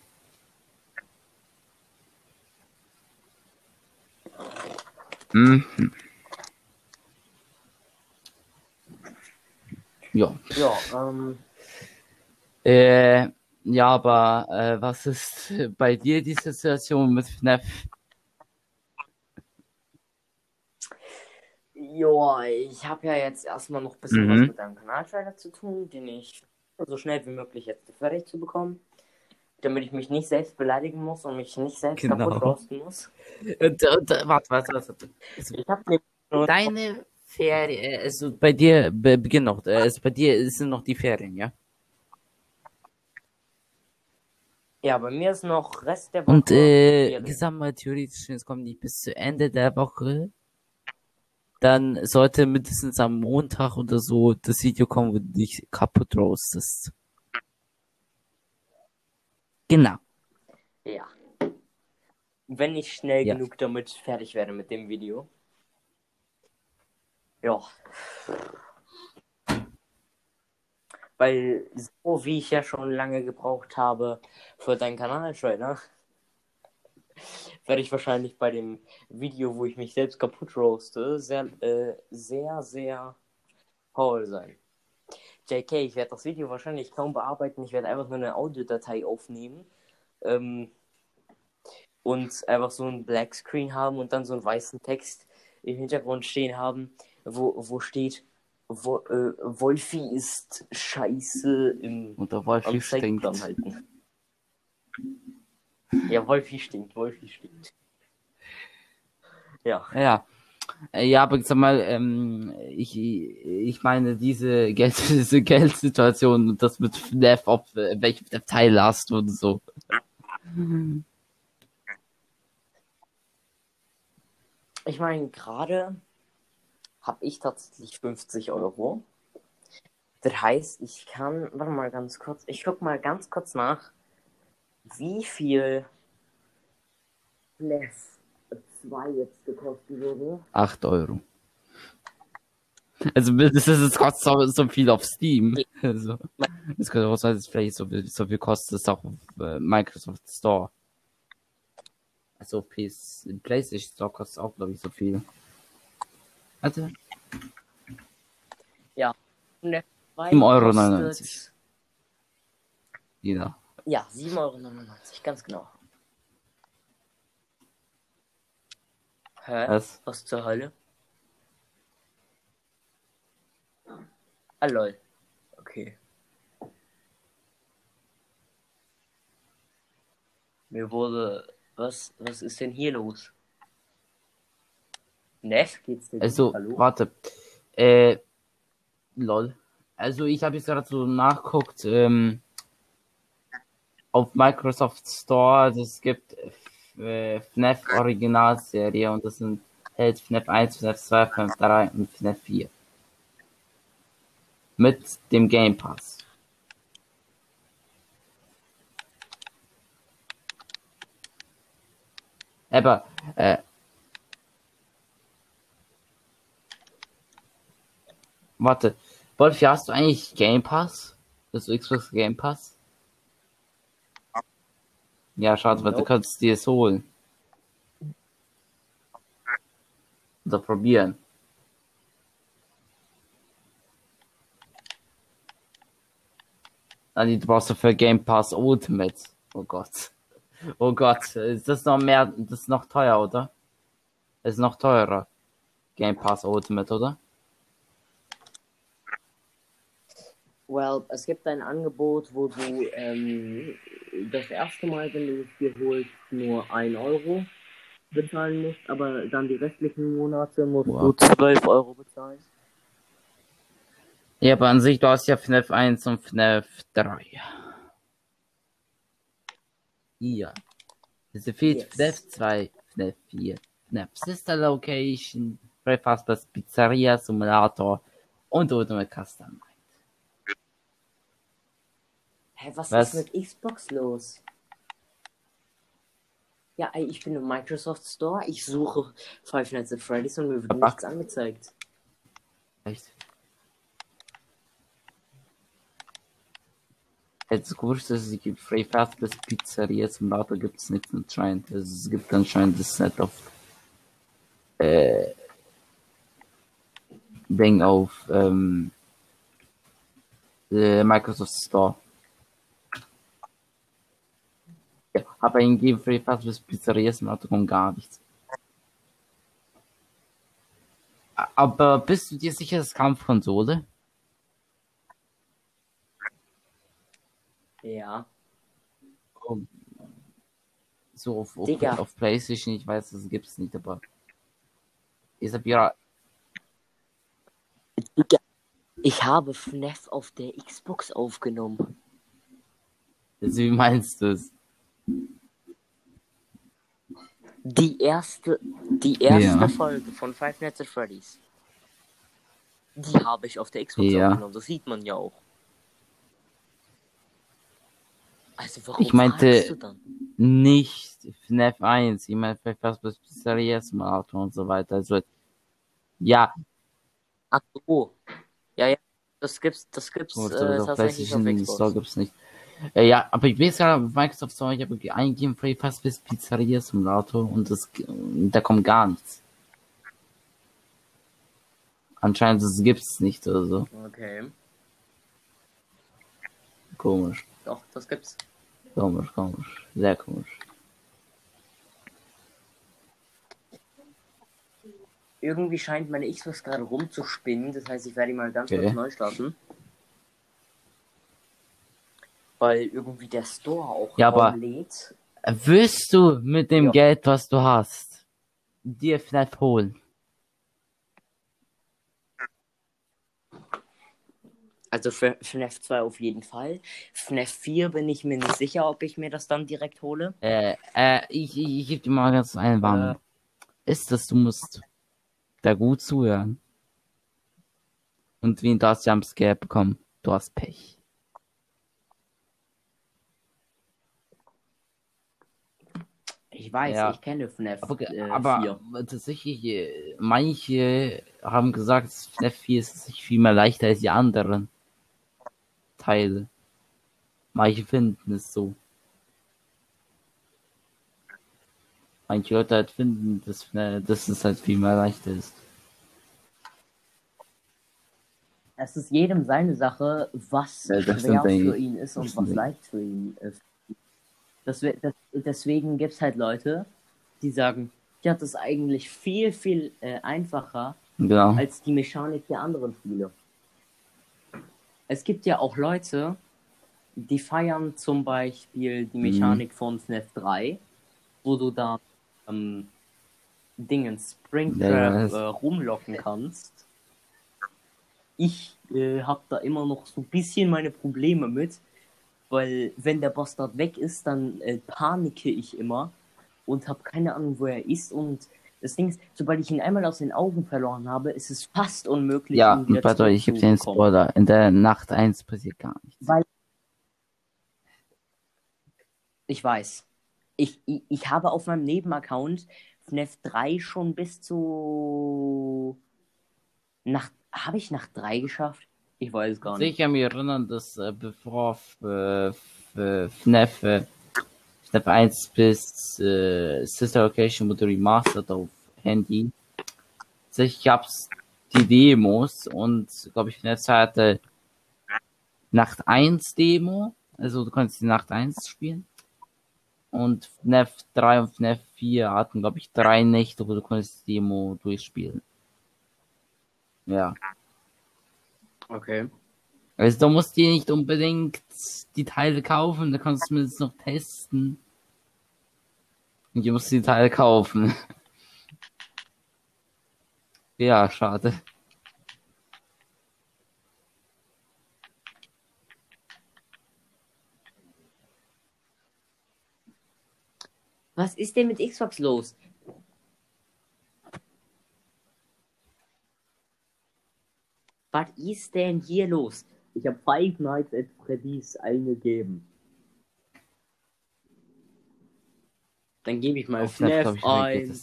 Mhm. Ja. Ja, ähm, Äh, ja, aber äh, was ist bei dir die Situation mit FNAF? Ja, ich habe ja jetzt erstmal noch ein bisschen Mhm. was mit deinem Kanaltrailer zu tun, den ich so schnell wie möglich jetzt fertig zu bekommen, damit ich mich nicht selbst beleidigen muss und mich nicht selbst Genau. kaputt roasten muss. Und, und, äh, warte, warte, warte. Ich habe nur Deine Ferien, also bei dir be beginn noch, äh, also bei dir sind noch die Ferien, ja? ja, bei mir ist noch Rest der Woche. Und äh, mal theoretisch, es kommt nicht bis zu Ende der Woche, dann sollte mindestens am Montag oder so das Video kommen, wo du dich kaputt roastest. Genau. Ja. Wenn ich schnell Ja. genug damit fertig werde mit dem Video. Ja. Weil so wie ich ja schon lange gebraucht habe für deinen Kanal-Trailer, werde ich wahrscheinlich bei dem Video, wo ich mich selbst kaputt roaste, sehr, äh, sehr, sehr faul sein. JK, ich werde das Video wahrscheinlich kaum bearbeiten. Ich werde einfach nur eine Audiodatei aufnehmen. Ähm, und einfach so ein Black Screen haben und dann so einen weißen Text im Hintergrund stehen haben, wo, wo steht, wo, äh, Wolfi ist scheiße im Und der Wolf am stinkt. Halten. Ja, Wolfi stinkt, Wolfi stinkt. Ja, Ja. Äh, Ja, aber sag mal, ähm, ich, ich meine, diese, Geld, diese Geldsituation und das mit FNAF, ob äh, welchen Teil hast und so. ich meine, gerade habe ich tatsächlich 50 Euro. Das heißt, ich kann, warte mal ganz kurz, ich guck mal ganz kurz nach, wie viel Bless 2 jetzt gekostet würde. 8 Euro. Also das ist es kostet so, so viel auf Steam. Also, das könnte auch sein, dass es vielleicht so viel, so viel kostet es auch auf äh, Microsoft Store. Also PS, PlayStation Store kostet auch, glaube ich, so viel. Also, 2 7,99 Euro. kostet- jeder. Ja, 7,99 Euro, ganz genau. Hä? Was? Was zur Hölle? Ah, lol. Okay. Mir wurde. Was, was ist denn hier los? Neff, geht's dir gut? Also, Hallo? warte. Äh, lol. Also, ich habe jetzt gerade so nachguckt, ähm, auf Microsoft Store, das gibt äh, FNAF Originalserie und das sind hält FNAF 1, FNAF 2, FNAF 3 und FNAF 4. Mit dem Game Pass. Aber, äh, Warte, Wolfi, hast du eigentlich Game Pass? Das Xbox Game Pass? Ja, schade, weil du kannst dir es holen. Oder probieren. Ah, du brauchst dafür Game Pass Ultimate. Oh Gott. Oh Gott, ist das noch mehr, das ist noch teuer, oder? Ist noch teurer. Game Pass Ultimate, oder? Well, es gibt ein Angebot, wo du ähm, das erste Mal, wenn du es dir holst, nur 1 Euro bezahlen musst, aber dann die restlichen Monate musst Wow. du 12 Euro bezahlen. Ja, aber an sich, du hast ja FNAF 1 und FNAF 3. Hier. Es fehlt Yes. FNAF 2, FNAF 4, FNAF Sister Location, Fazbear's Pizzeria Simulator und Ultimate Custom. Hä, was, Was? ist mit Xbox los? Ja, ich bin im Microsoft Store, ich suche Five Nights at Freddy's und mir wird Ach. nichts angezeigt. Echt? Jetzt dass es gibt Freddy Fazbear's Pizzeria Simulator gibt es nicht anscheinend. Es gibt anscheinend das nicht auf äh, Ding auf ähm, äh, Microsoft Store. Ja, aber in Game Freddy Fazbear's Pizzeria Simulator kommt gar nichts. Aber bist du dir sicher, das Kampfkonsole? Ja. So auf, auf, auf PlayStation, ich weiß, das gibt's nicht, aber ich hab ja, Digga, ich habe FNAF auf der Xbox aufgenommen. also wie meinst du es? Die erste, die erste Ja. Folge von Five Nights at Freddy's. Die habe ich auf der Xbox Ja. aufgenommen, das sieht man ja auch. Also warum Ich meinte- fragst du dann? Nicht FNAF 1, ich meine vielleicht was bis Pizzeria Simulator und so weiter. Also, ja, Ach so. Ja, ja. Das gibt's, das gibt's gut, äh, tatsächlich auf PlayStation Xbox. Store gibt's nicht. Äh, ja, aber ich weiß ja, Microsoft Store, ich habe eingegeben Freddy Fazbear's Pizzeria Simulator und das, da kommt gar nichts. Anscheinend das gibt's nicht oder so. Okay. Komisch. Doch, das gibt's. Komisch, komisch. Sehr komisch. Irgendwie scheint meine Xbox gerade rumzuspinnen. Das heißt, ich werde mal ganz Okay. kurz neu starten. Weil irgendwie der Store auch Ja, aber- lädt. Wirst du mit dem Ja. Geld, was du hast, dir FNAF holen? Also für FNAF 2 auf jeden Fall. FNAF 4 bin ich mir nicht sicher, ob ich mir das dann direkt hole. Äh, äh, ich, ich, ich gebe dir mal ganz eine Warnung. Ist das, du musst da gut zuhören. Und wie du hast Jumpscare bekommen, du hast Pech. Ich weiß, Ja. ich kenne FNAF Aber, äh, aber 4. tatsächlich, äh, manche haben gesagt, FNAF 4 ist sich viel mehr leichter als die anderen Teile. Manche finden es so. Manche Leute halt finden, dass, FNAF dass es halt viel mehr leichter ist. Es ist jedem seine Sache, was Ja, schwer für ihn ist und was leicht für ihn ist. Das, das, deswegen gibt es halt Leute, die sagen, ja, das ist eigentlich viel, viel äh, einfacher Genau. als die Mechanik der anderen Spiele. Es gibt ja auch Leute, die feiern zum Beispiel die Mechanik von FNAF 3, wo du da ähm, Dingen Springtrap Ja, äh, rumlocken kannst. Ich äh, habe da immer noch so ein bisschen meine Probleme mit, weil wenn der Bastard weg ist, dann äh, panike ich immer und habe keine Ahnung, wo er ist und das Ding ist, sobald ich ihn einmal aus den Augen verloren habe, ist es fast unmöglich, Ja, ihn wieder euch, ich gebe dir einen. Spoiler. In der Nacht 1 passiert gar nichts. Weil ich weiß. Ich, ich, ich habe auf meinem Nebenaccount FNAF 3 schon bis zu nach habe ich nach 3 geschafft? Ich weiß es gar nicht. ich kann mich erinnern, dass äh, bevor FNAF, äh, FNAF 1 bis äh, Sister Location wurde remastered auf Handy, tatsächlich gab's die Demos und glaube ich der Zeit hatte Nacht 1 Demo, also du konntest die Nacht 1 spielen. Und FNAF 3 und FNAF 4 hatten, glaube ich, drei Nächte, wo du konntest die Demo durchspielen. Ja. Okay. Also du musst dir nicht unbedingt die Teile kaufen, da kannst du zumindest noch testen. Und du musst die Teile kaufen. ja, schade. Was ist denn mit Xbox los? Was ist denn hier los? Ich habe Five Nights at Freddy's eingegeben. Dann gebe ich mal Auf FNAF, FNAF ein.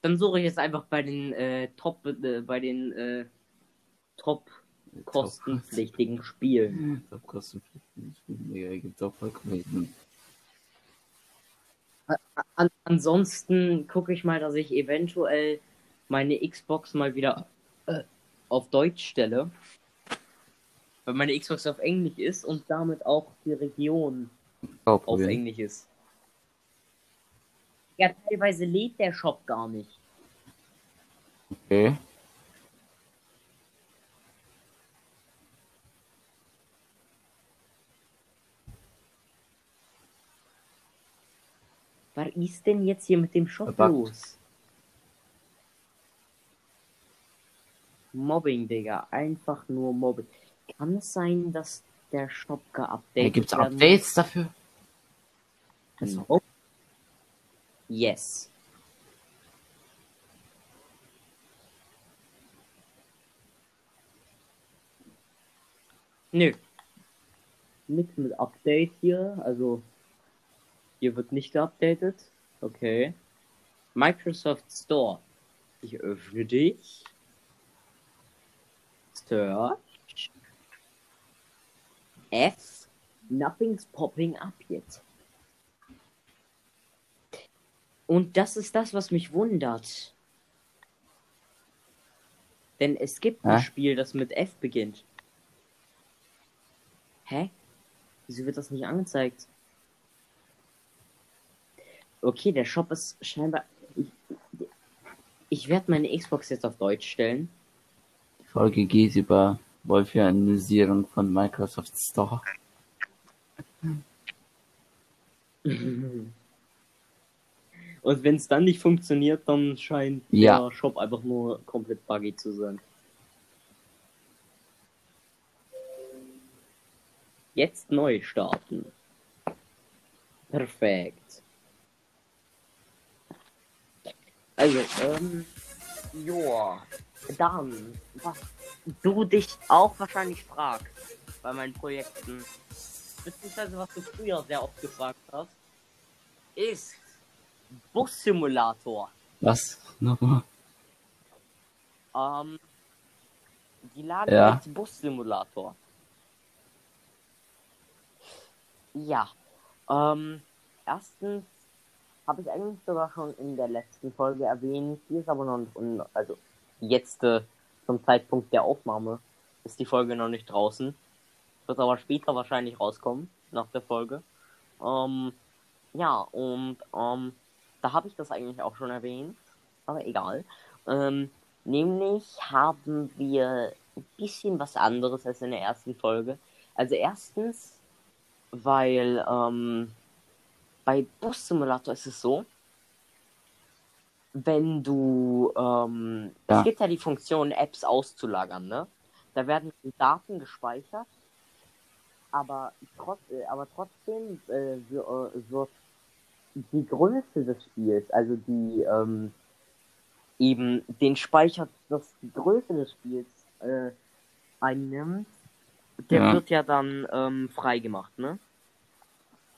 Dann suche ich jetzt einfach bei den äh, Top, äh, bei den äh, Top kostenpflichtigen Spielen. Top kostenpflichtig. Ja, gibt's auch vollkommen. An ansonsten gucke ich mal, dass ich eventuell meine Xbox mal wieder äh, auf Deutsch stelle. Weil meine Xbox auf Englisch ist und damit auch die Region Auch auf. Englisch ist. Ja, teilweise lädt der Shop gar nicht. Okay. Was ist denn jetzt hier mit dem Shop Verbuggt. los? Mobbing, Digga. Einfach nur Mobbing. Kann es sein, dass der Shop geupdatet Hey, gibt's werden Updates dafür? No. Yes. Nö. Nix mit Update hier. Also, hier wird nicht geupdatet. Okay. Microsoft Store. Ich öffne dich. Search. F. Nothing's popping up yet. Und das ist das, was mich wundert. Denn es gibt ein Hä? Spiel, das mit F beginnt. Hä? Wieso wird das nicht angezeigt? Okay, der Shop ist scheinbar. Ich, ich werde meine Xbox jetzt auf Deutsch stellen. Die Folge geht über Wolfianisierung von Microsoft Store. Und wenn es dann nicht funktioniert, dann scheint Ja. der Shop einfach nur komplett buggy zu sein. Jetzt neu starten. Perfekt. Also, ähm, joa. Dann, was du dich auch wahrscheinlich fragst bei meinen Projekten, beziehungsweise was du früher sehr oft gefragt hast, ist Bus-Simulator. Was? Nochmal? Ähm, die laden Ja. jetzt Bus-Simulator. Ja. Ähm, erstens habe ich eigentlich sogar schon in der letzten Folge erwähnt. Die ist aber noch nicht, un- also jetzt äh, zum Zeitpunkt der Aufnahme ist die Folge noch nicht draußen. Wird aber später wahrscheinlich rauskommen, nach der Folge. Ähm, ja, und ähm, da habe ich das eigentlich auch schon erwähnt, aber egal. Ähm, nämlich haben wir ein bisschen was anderes als in der ersten Folge. Also erstens, weil ähm, bei Bus Simulator ist es so, wenn du, ähm, Ja. es gibt ja die Funktion, Apps auszulagern, ne? Da werden Daten gespeichert, aber, trotz, äh, aber trotzdem äh, wir- äh, wird die Größe des Spiels, also die ähm, eben den Speicher, das die Größe des Spiels äh, einnimmt, der Ja. wird ja dann ähm, freigemacht, ne?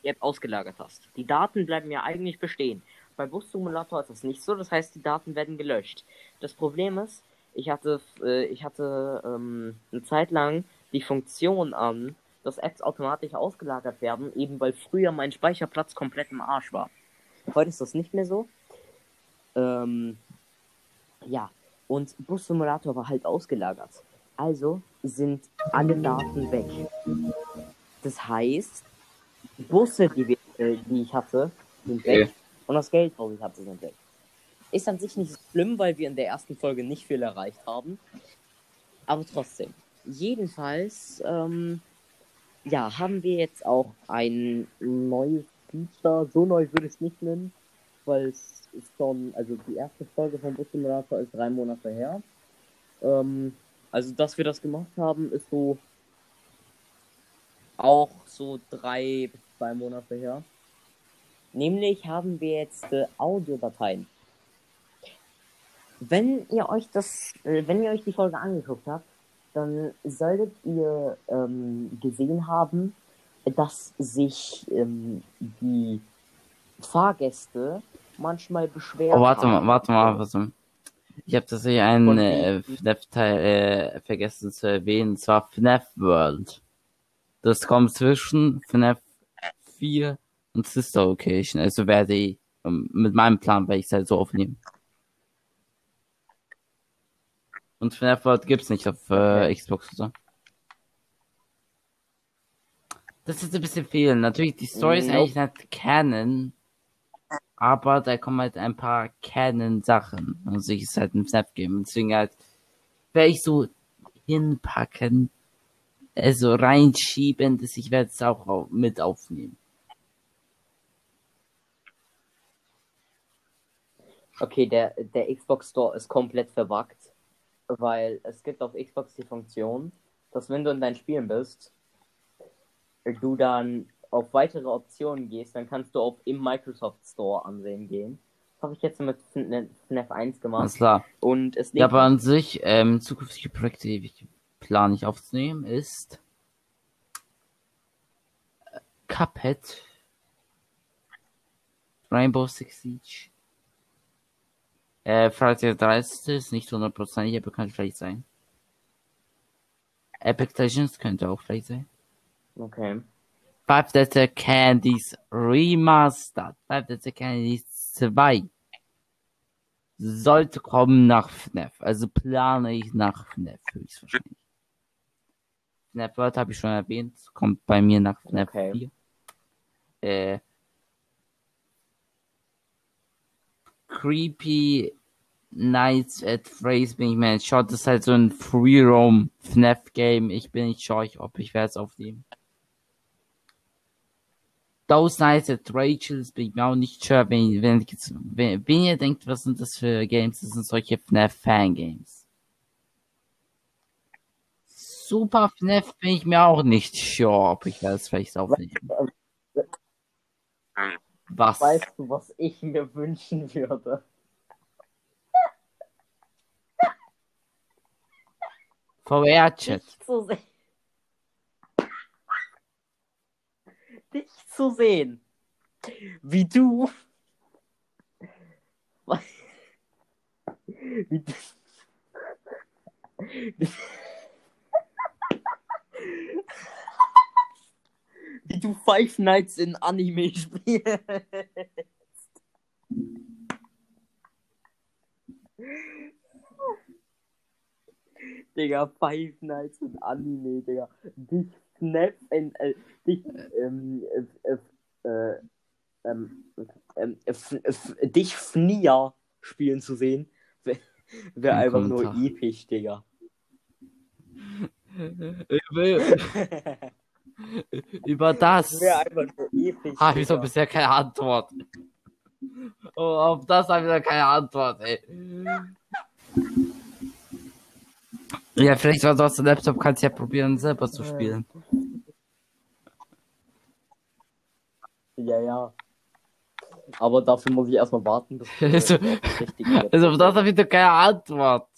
App ausgelagert hast. Die Daten bleiben ja eigentlich bestehen. Bei Bus Simulator ist das nicht so, das heißt, die Daten werden gelöscht. Das Problem ist, ich hatte, äh, ich hatte ähm, eine Zeit lang die Funktion an, dass Apps automatisch ausgelagert werden, eben weil früher mein Speicherplatz komplett im Arsch war. Heute ist das nicht mehr so. Ähm, ja, und Bus Simulator war halt ausgelagert. Also sind alle Daten weg. Das heißt, die Busse, die, wir, äh, die ich hatte, sind weg. Okay. Und das Geld, was ich hatte, sind weg. Ist an sich nicht so schlimm, weil wir in der ersten Folge nicht viel erreicht haben. Aber trotzdem. Jedenfalls, ähm, ja, haben wir jetzt auch ein neues Feature. So neu würde ich es nicht nennen, weil es ist schon, also die erste Folge von Bus Simulator ist drei Monate her. Ähm, also, dass wir das gemacht haben, ist so auch so drei bis zwei Monate her. Nämlich haben wir jetzt äh, Audiodateien. Wenn ihr euch das, äh, wenn ihr euch die Folge angeguckt habt, dann solltet ihr ähm, gesehen haben, dass sich ähm, die Fahrgäste manchmal beschweren. Oh, warte mal, warte mal, warte mal. Ich habe tatsächlich einen äh? FNAF-Teil äh, vergessen zu erwähnen, und zwar FNAF World. Das kommt zwischen FNAF 4 und Sister Location. Also werde ich, ähm, mit meinem Plan werde ich es halt so aufnehmen. Und FNAF World gibt's nicht auf äh. Xbox oder. Das ist ein bisschen viel. Natürlich, die Story ist eigentlich nicht Canon, aber da kommen halt ein paar Canon-Sachen. Also ich ist halt ein Snap-Game. Deswegen halt werde ich so hinpacken, also reinschieben, dass ich werde es auch au- mit aufnehmen. Okay, der, der Xbox Store ist komplett verbuggt, weil es gibt auf Xbox die Funktion, dass wenn du in deinen Spielen bist, du dann auf weitere Optionen gehst, dann kannst du auf im Microsoft Store ansehen gehen. Das habe ich jetzt mit FNAF 1 Alles gemacht. klar. Und es Ja, aber an sich, ähm, zukünftige Projekte, die ich plane ich aufzunehmen, ist äh, Cuphead, Rainbow Six Siege, äh, Friday the 30. ist nicht hundertprozentig, aber kann vielleicht sein. Epic Legends könnte auch vielleicht sein. Okay. Five at Candies Remastered. Five at Candies 2 sollte kommen nach FNAF. Also plane ich nach FNAF höchstwahrscheinlich. FNAF World habe ich schon erwähnt. Kommt bei mir nach FNAF Okay. 4. Äh, Creepy Nights at Phrase bin ich sure. Das ist halt so ein Free Roam FNAF Game. Ich bin nicht sure, ob ich werde es aufnehmen. Those Nights at Rachel's bin ich mir auch nicht sure, wenn, wenn, wenn, wenn ihr denkt, was sind das für Games, das sind solche FNAF Fangames. Super FNAF bin ich mir auch nicht sure, ob ich das vielleicht aufnehmen. Was? Weißt du, was ich mir wünschen würde? VR-Chat. Dich zu sehen. Dich zu sehen. Wie du. Wie du. Wie du Five Nights in Anime spielst. Digga, Five Nights in Anime, Digga. Dich Snap in, äh, dich, ähm, äh, äh, ähm, ähm, f, f, dich Fnia spielen zu sehen, wäre einfach nur episch, Digga. Über, das habe ich so Digga. bisher keine Antwort. Oh, auf das habe ich noch keine Antwort, ey. Ja, vielleicht war das Laptop, kannst du ja probieren, selber zu spielen. Ja, ja. Aber dafür muss ich erstmal warten, bis Also- das. Also auf das habe ich noch keine Antwort.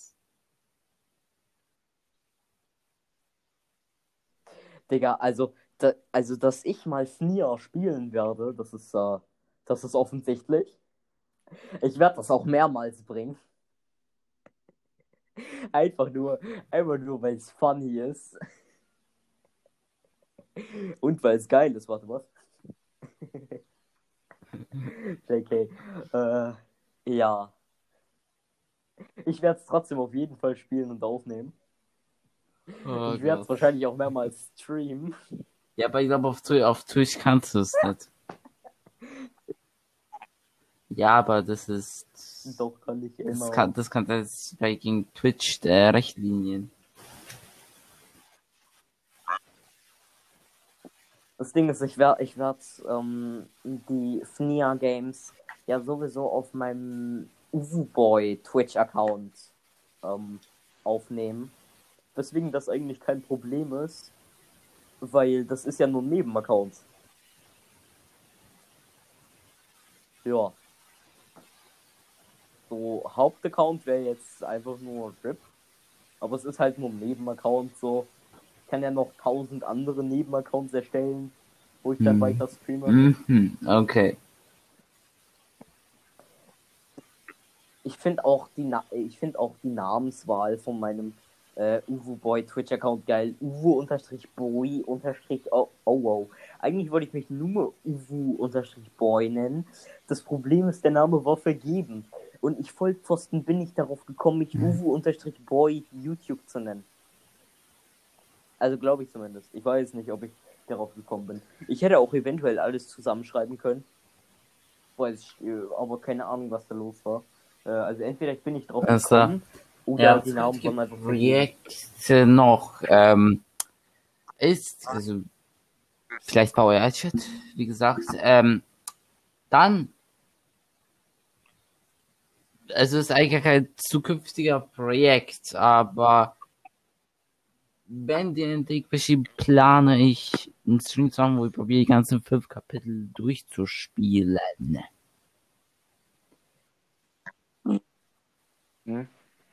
Digga, also, da, also, dass ich mal Sneer spielen werde, das ist, äh, das ist offensichtlich. Ich werde das auch mehrmals bringen. Einfach nur, einfach nur, weil es funny ist. Und weil es geil ist, warte was. JK. Äh, ja. Ich werde es trotzdem auf jeden Fall spielen und aufnehmen. Oh ich werde es wahrscheinlich auch mehrmals streamen. Ja, aber ich glaube, auf, auf Twitch kannst du es nicht. Ja, aber das ist. Doch, kann ich immer. Das kann, das kann, das bei gegen Twitch äh, Rechtlinien. Das Ding ist, ich werde ich werd, ähm, die FNIA Games ja sowieso auf meinem Uvu-Boy Twitch-Account ähm, aufnehmen. Weswegen das eigentlich kein Problem ist, weil das ist ja nur ein Nebenaccount. Ja. So, Hauptaccount wäre jetzt einfach nur RIP. Aber es ist halt nur ein Nebenaccount so. Ich kann ja noch tausend andere Nebenaccounts erstellen, wo ich dann Hm. weiter streame. Mhm, okay. Ich finde auch die Na ich finde auch die Namenswahl von meinem äh, Uwu Boy Twitch Account geil. Uwu unterstrich Boy unterstrich oh, oh wow. Eigentlich wollte ich mich nur Uwu unterstrich Boy nennen. Das Problem ist, der Name war vergeben. Und ich Vollpfosten bin nicht darauf gekommen, mich Uwu unterstrich Boy YouTube zu nennen. Also glaube ich zumindest. Ich weiß nicht, ob ich darauf gekommen bin. Ich hätte auch eventuell alles zusammenschreiben können. Weiß ich, äh, aber keine Ahnung, was da los war. Äh, Also entweder ich bin nicht drauf Also, gekommen oder Ja, die Namen waren einfach vergeben. Projekte noch ähm, ist, also vielleicht Power Chat, wie gesagt, ähm, dann also es ist eigentlich kein zukünftiger Projekt, aber wenn den entdeckt plane ich einen Stream zu machen, wo ich probiere, die ganzen fünf Kapitel durchzuspielen. Hm?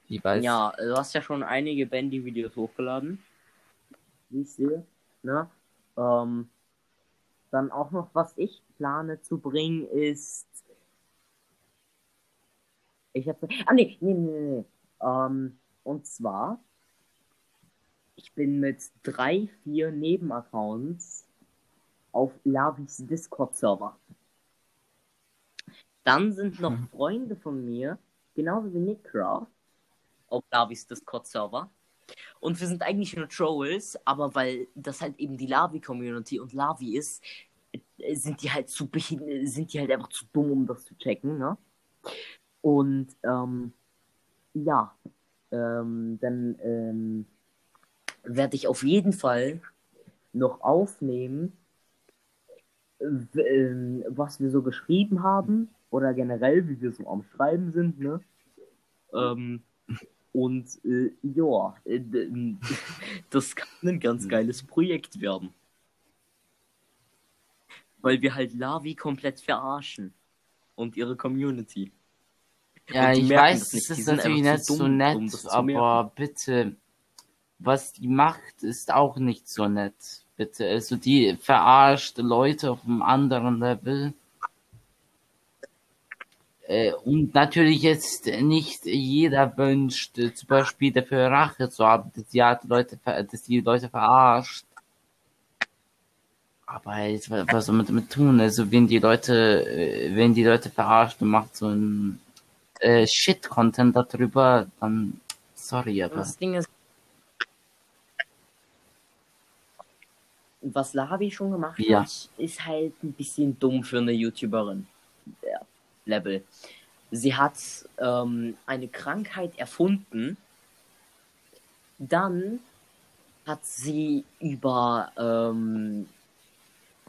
Ich weiß. Ja, du hast ja schon einige Bandy-Videos hochgeladen. Wie ich sehe. Ne? Ähm, dann auch noch, was ich plane zu bringen, ist. Ich habe. Ah, nee, nee, nee, nee. Ähm, und zwar. Ich bin mit drei, vier Nebenaccounts auf Lavis Discord-Server. Dann sind noch Freunde von mir, genauso wie Nickcraft, auf Lavis Discord-Server. Und wir sind eigentlich nur Trolls, aber weil das halt eben die Lavi-Community und Lavi ist, äh, sind die halt zu sind die halt einfach zu dumm, um das zu checken, ne? Und ähm, ja, ähm, dann ähm, werde ich auf jeden Fall noch aufnehmen, ähm, was wir so geschrieben haben oder generell, wie wir so am Schreiben sind, ne? Ähm, und äh, ja, äh, das kann ein ganz geiles Projekt werden. Weil wir halt Lavi komplett verarschen. Und ihre Community. Ja, ich weiß, es ist natürlich nicht so dumm, nett, um aber bitte, was die macht, ist auch nicht so nett. Bitte, also die verarscht Leute auf einem anderen Level. Äh, und natürlich jetzt nicht jeder wünscht, äh, zum Beispiel dafür Rache zu haben, dass die, Leute, dass die Leute verarscht. Aber jetzt, wa- was soll man damit tun? Also, wenn die Leute, äh, wenn die Leute verarscht und macht so ein äh, Shit-Content darüber, dann sorry, aber Das Ding ist, was Lavi schon gemacht Ja. hat, ist halt ein bisschen dumm für eine YouTuberin. Ja, Level. Sie hat ähm, eine Krankheit erfunden. Dann hat sie über ähm,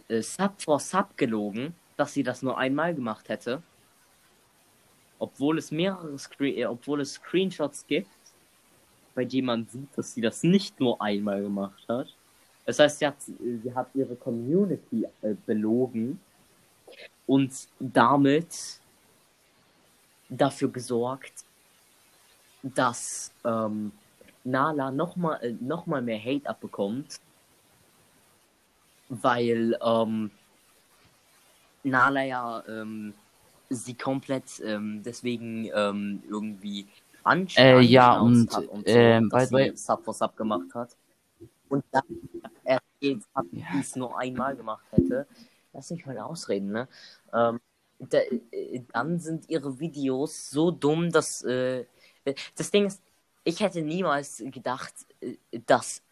äh, Sub for Sub gelogen, dass sie das nur einmal gemacht hätte. Obwohl es mehrere Screen äh, obwohl es Screenshots gibt, bei denen man sieht, dass sie das nicht nur einmal gemacht hat. Das heißt, sie hat, sie hat ihre Community äh, belogen und damit dafür gesorgt, dass ähm, Nala nochmal äh, noch mal mehr Hate abbekommt, weil ähm, Nala ja ähm, sie komplett ähm, deswegen ähm, irgendwie ansch Äh, ja, und, hat und so, ähm, dass way- sie Sub for Sub gemacht hat. Und dann er jetzt es nur einmal gemacht hätte, lass mich mal ausreden, ne? Ähm, da, äh, dann sind ihre Videos so dumm, dass äh, das Ding ist, ich hätte niemals gedacht, äh, dass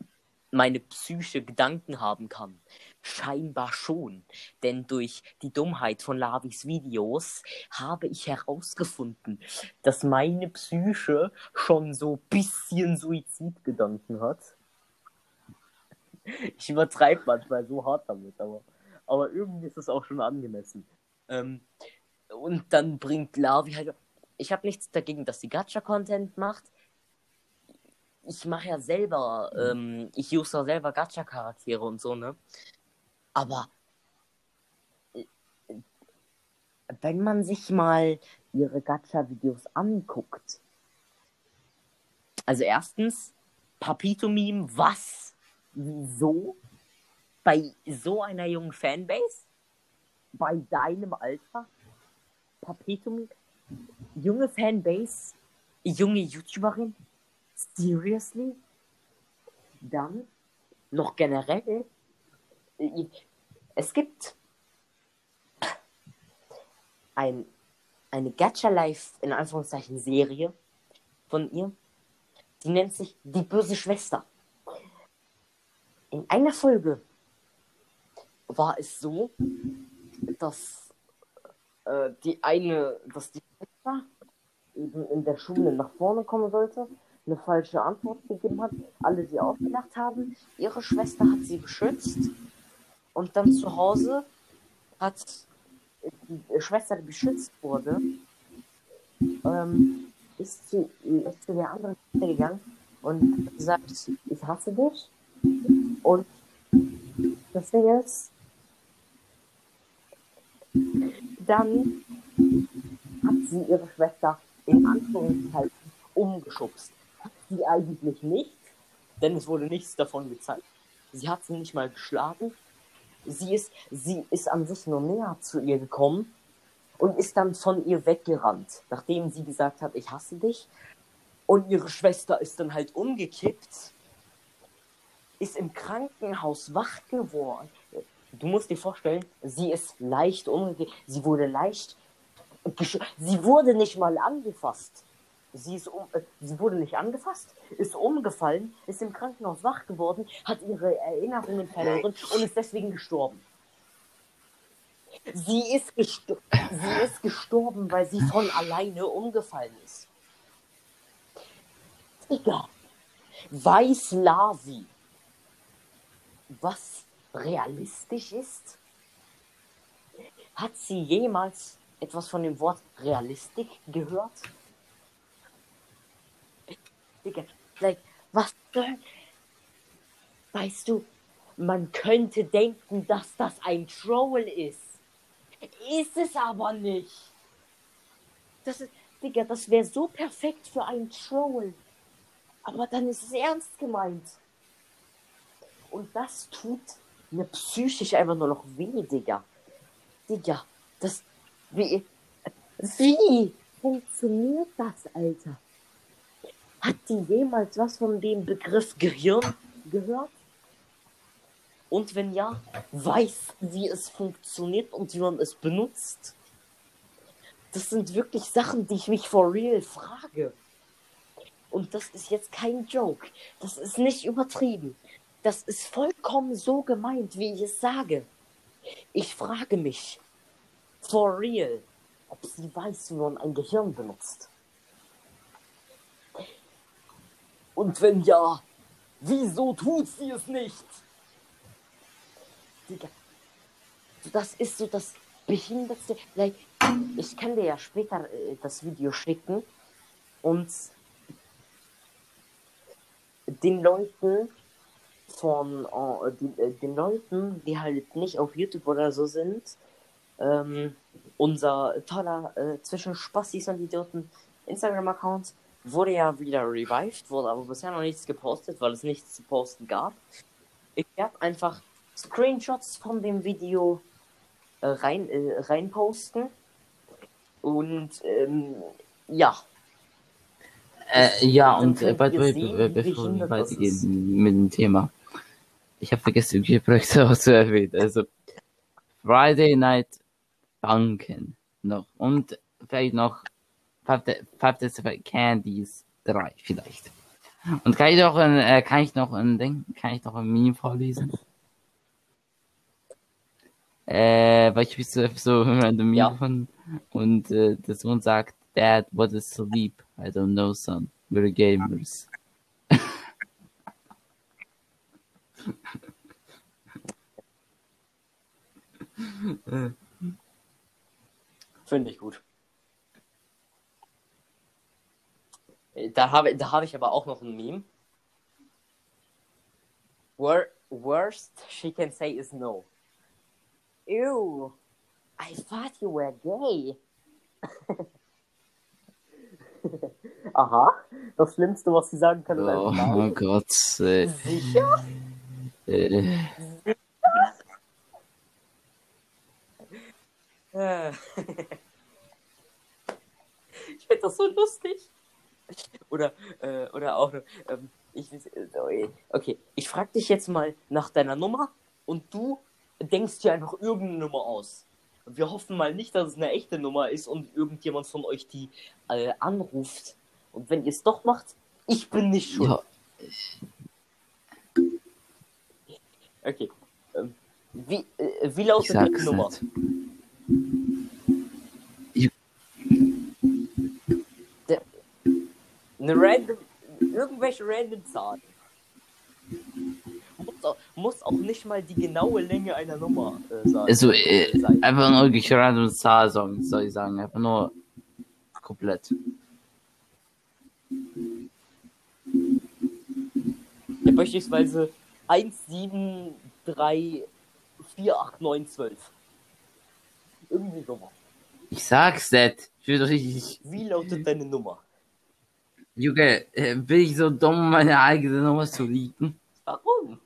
meine Psyche Gedanken haben kann. Scheinbar schon, denn durch die Dummheit von Lavis Videos habe ich herausgefunden, dass meine Psyche schon so bisschen Suizidgedanken hat. Ich übertreibe manchmal so hart damit, aber, aber irgendwie ist es auch schon angemessen. Ähm, und dann bringt Lavi halt. Ich habe nichts dagegen, dass sie Gacha-Content macht ich mache ja selber, ähm, ich use ja selber Gacha-Charaktere und so, ne? Aber äh, wenn man sich mal ihre Gacha-Videos anguckt, also erstens, Papito-Meme, was? Wieso? Bei so einer jungen Fanbase? Bei deinem Alter? Papito-Meme? Junge Fanbase? Junge YouTuberin? Seriously? Dann noch generell. Es gibt ein, eine Gacha Life in Anführungszeichen Serie von ihr. Die nennt sich Die böse Schwester. In einer Folge war es so, dass äh, die eine, dass die Schwester eben in der Schule nach vorne kommen sollte eine falsche Antwort gegeben hat, alle sie ausgelacht haben. Ihre Schwester hat sie beschützt und dann zu Hause hat die Schwester, die beschützt wurde, ähm, ist, zu, ist zu der anderen Schwester gegangen und sagt, ich hasse dich. Und das Ding ist, dann hat sie ihre Schwester in Anführungszeichen umgeschubst sie eigentlich nicht, denn es wurde nichts davon gezeigt. Sie hat sie nicht mal geschlagen. Sie ist, sie ist an sich nur näher zu ihr gekommen und ist dann von ihr weggerannt, nachdem sie gesagt hat, ich hasse dich. Und ihre Schwester ist dann halt umgekippt, ist im Krankenhaus wach geworden. Du musst dir vorstellen, sie ist leicht umgekippt, sie wurde leicht, sie wurde nicht mal angefasst. Sie, ist um, äh, sie wurde nicht angefasst, ist umgefallen, ist im Krankenhaus wach geworden, hat ihre Erinnerungen verloren und ist deswegen gestorben. Sie ist, gestor sie ist gestorben, weil sie von alleine umgefallen ist. Digga, weiß Lavi, was realistisch ist? Hat sie jemals etwas von dem Wort Realistik gehört? Digga, like, was soll. Weißt du, man könnte denken, dass das ein Troll ist. Ist es aber nicht. Das ist, Digga, das wäre so perfekt für einen Troll. Aber dann ist es ernst gemeint. Und das tut mir psychisch einfach nur noch weh, Digga. Digga, das. Wie. Wie funktioniert das, Alter? Hat die jemals was von dem Begriff Gehirn gehört? Und wenn ja, weiß, wie es funktioniert und wie man es benutzt? Das sind wirklich Sachen, die ich mich for real frage. Und das ist jetzt kein Joke. Das ist nicht übertrieben. Das ist vollkommen so gemeint, wie ich es sage. Ich frage mich, for real, ob sie weiß, wie man ein Gehirn benutzt. Und wenn ja, wieso tut sie es nicht? Digga, das ist so das Behindertste. Ich kann dir ja später äh, das Video schicken und den Leuten von äh, die, äh, den Leuten, die halt nicht auf YouTube oder so sind, ähm, unser toller äh, zwischen Spastis und Idioten Instagram-Account wurde ja wieder revived, wurde aber bisher noch nichts gepostet, weil es nichts zu posten gab. Ich werde einfach Screenshots von dem Video äh, rein, äh, rein posten. Und ähm, ja. Äh, ja, und äh, the way, bevor wir weitergehen mit dem Thema. ich habe vergessen, welche Projekte auch zu erwähnen. Also Friday Night Banken noch und vielleicht noch At Candies 3 vielleicht. Und kann ich noch ein, äh, kann ich noch ein Ding, kann ich noch ein Meme vorlesen? Äh, weil ich so, so random Ja. Von und äh, der Sohn sagt, Dad, what is sleep? I don't know, son. We're gamers. Finde ich gut. Da habe, da habe ich aber auch noch ein Meme. Wor worst she can say is no. Ew. I thought you were gay. Aha. Das Schlimmste, was sie sagen können, Oh, oh. Gott. Äh, Sicher? äh, Äh. ich finde das so lustig. Oder, äh, oder auch, ähm, ich, äh, okay, ich frage dich jetzt mal nach deiner Nummer und du denkst dir einfach irgendeine Nummer aus. Wir hoffen mal nicht, dass es eine echte Nummer ist und irgendjemand von euch die äh, anruft. Und wenn ihr es doch macht, ich bin nicht schuld. ja, Okay. Ähm, wie, äh, wie lautet die Nummer? nicht. Eine random, irgendwelche random Zahlen. Muss auch, muss auch nicht mal die genaue Länge einer Nummer äh, sein. Also, äh, sein. einfach nur random Zahl sagen, soll ich sagen. Einfach nur komplett. Ja, beispielsweise 1, 7, 3, 4, 8, 9, 12. Irgendwie sowas. Ich sag's nicht. Ich will doch nicht. Wie lautet deine Nummer? Junge, äh, bin ich so dumm, meine eigene Nummer zu leaken? Warum?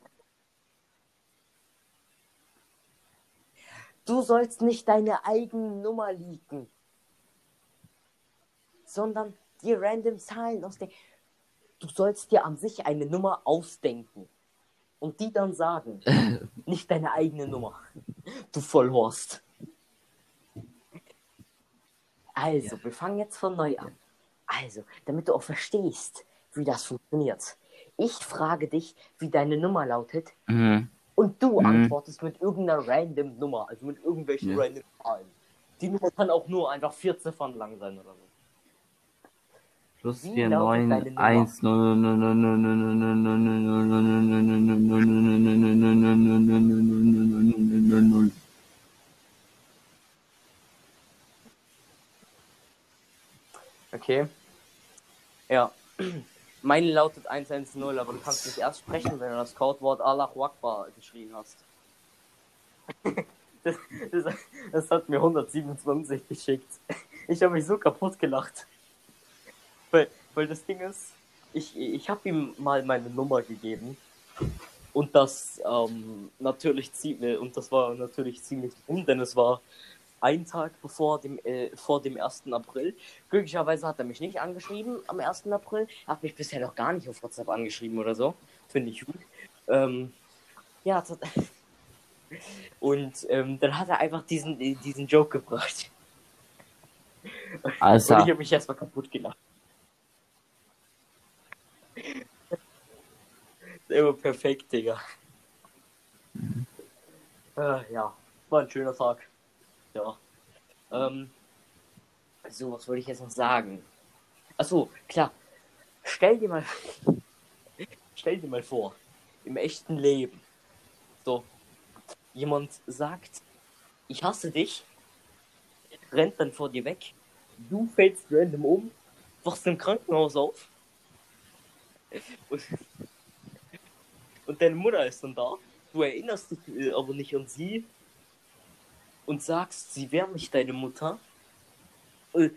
Du sollst nicht deine eigene Nummer leaken, sondern die random Zahlen ausdenken. Du sollst dir an sich eine Nummer ausdenken und die dann sagen. nicht deine eigene Nummer. Du Vollhorst. Also, wir fangen jetzt von neu an. Also, damit du auch verstehst, wie das funktioniert. Ich frage dich, wie deine Nummer lautet, Mhm. und du Mhm. antwortest mit irgendeiner random Nummer, also mit irgendwelchen Ja. random Zahlen. Die Nummer kann auch nur einfach vier Ziffern lang sein oder so. Plus Wie 4, lautet 9, deine Nummer? 1, 0, 0, 0, 0, 0, 0, 0, 0, 0, 0, 0, 0, 0, 0, 0, 0, 0, 0, 0, 0, 0, 0, 0, 0, 0. Okay. Ja. Meine lautet 110, aber du kannst nicht erst sprechen, wenn du das Codewort Allahu Akbar geschrien hast. Das, das, das hat mir 127 geschickt. Ich habe mich so kaputt gelacht. Weil, weil das Ding ist, ich, ich habe ihm mal meine Nummer gegeben. Und das ähm, natürlich ziemlich, und das war natürlich ziemlich dumm, denn es war ein Tag bevor dem, äh, vor dem 1. April. Glücklicherweise hat er mich nicht angeschrieben am 1. April. Er hat mich bisher noch gar nicht auf WhatsApp angeschrieben oder so. Finde ich gut. Ähm, ja, und ähm, dann hat er einfach diesen, äh, diesen Joke gebracht. Also, Und ich habe mich erstmal kaputt gelacht. Immer perfekt, Digga. Äh, ja, war ein schöner Tag. Ja. Ähm, so, was wollte ich jetzt noch sagen? Achso, klar. Stell dir mal, stell dir mal vor, im echten Leben, so, jemand sagt, ich hasse dich, rennt dann vor dir weg, du fällst random um, wachst im Krankenhaus auf und, und deine Mutter ist dann da, du erinnerst dich äh, aber nicht an sie und sagst, sie wäre nicht deine Mutter. Äh,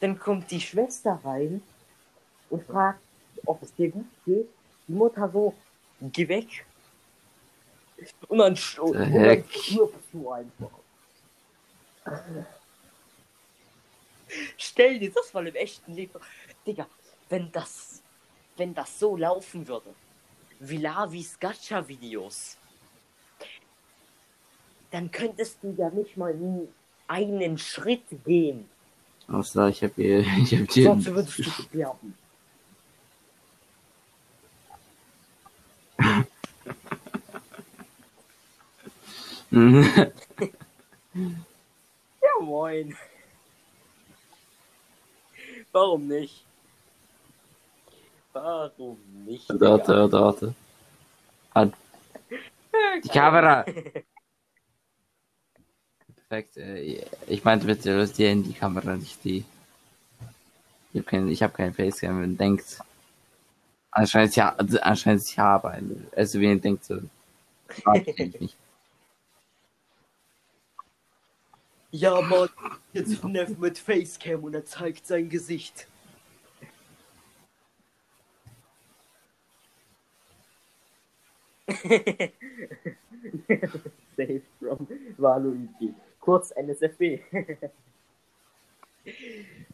Dann kommt die Schwester rein und fragt, ob es dir gut geht. Die Mutter so, geh weg. Und dann, und stirbst du einfach. Stell dir das mal im echten Leben vor. Digga, wenn das, wenn das so laufen würde, Vilavis Gacha-Videos, dann könntest du ja nicht mal einen Schritt gehen. Außer ich habe hier, ich habe hier. Sonst würdest du sterben. Ja, moin. Warum nicht? Warum nicht? Warte, warte, warte. Die Kamera. Perfekt. äh, Ich meinte bitte, du hast die Handykamera, nicht die. Ich habe kein, ich hab kein Facecam, wenn denkt. Anscheinend ja, also anscheinend ich habe eine. Also wenn ihr denkt so. Ja, Mann, jetzt Neff mit Facecam und er zeigt sein Gesicht. Safe from Waluigi. Kurz NSFW.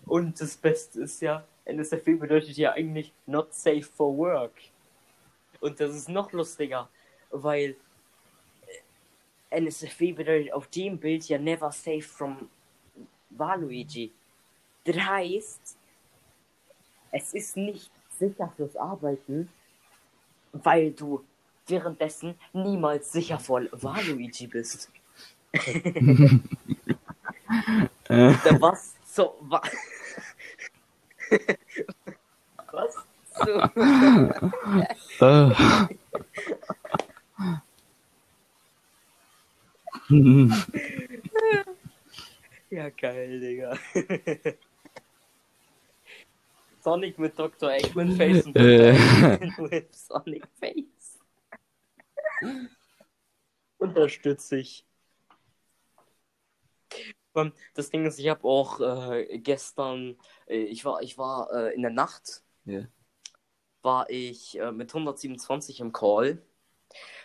und das Beste ist ja, NSFW bedeutet ja eigentlich not safe for work. Und das ist noch lustiger, weil NSFW bedeutet auf dem Bild ja never safe from Waluigi. Das heißt, es ist nicht sicher fürs Arbeiten, weil du währenddessen niemals sicher vor Waluigi bist. Da was so wa was so Äh. Ja geil, Digga. Sonic mit Dr. Eggman Face und Äh. Sonic Face. Unterstütze ich. Das Ding ist, ich habe auch äh, gestern, äh, ich war, ich war äh, in der Nacht, Ja. war ich äh, mit 127 im Call.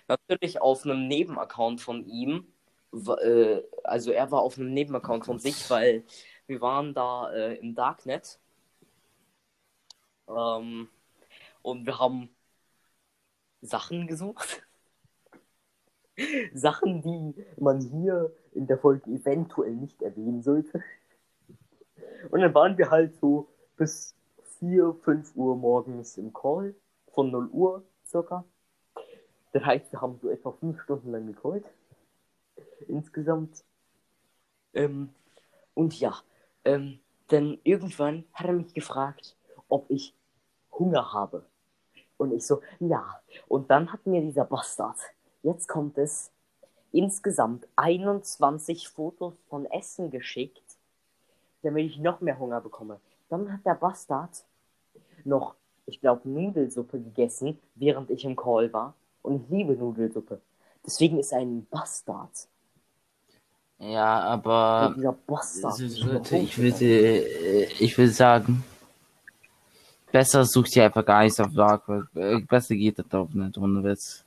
Natürlich auf einem Nebenaccount von ihm. Äh, also er war auf einem Nebenaccount von sich, weil wir waren da äh, im Darknet. Ähm, und wir haben Sachen gesucht. Sachen, die man hier in der Folge eventuell nicht erwähnen sollte. Und dann waren wir halt so bis 4, 5 Uhr morgens im Call, von 0 Uhr circa. Das heißt, wir haben so etwa 5 Stunden lang gecallt. Insgesamt. Ähm, und ja, ähm, denn irgendwann hat er mich gefragt, ob ich Hunger habe. Und ich so, ja. Und dann hat mir dieser Bastard, jetzt kommt es, insgesamt 21 Fotos von Essen geschickt, damit ich noch mehr Hunger bekomme. Dann hat der Bastard noch, ich glaube, Nudelsuppe gegessen, während ich im Call war. Und ich liebe Nudelsuppe. Deswegen ist er ein Bastard. Ja, aber dieser Bastard. Also, Leute, ich würde, äh, ich würde sagen, besser sucht ihr einfach gar nichts auf Dark, weil, äh, besser geht das doch nicht, ohne Witz.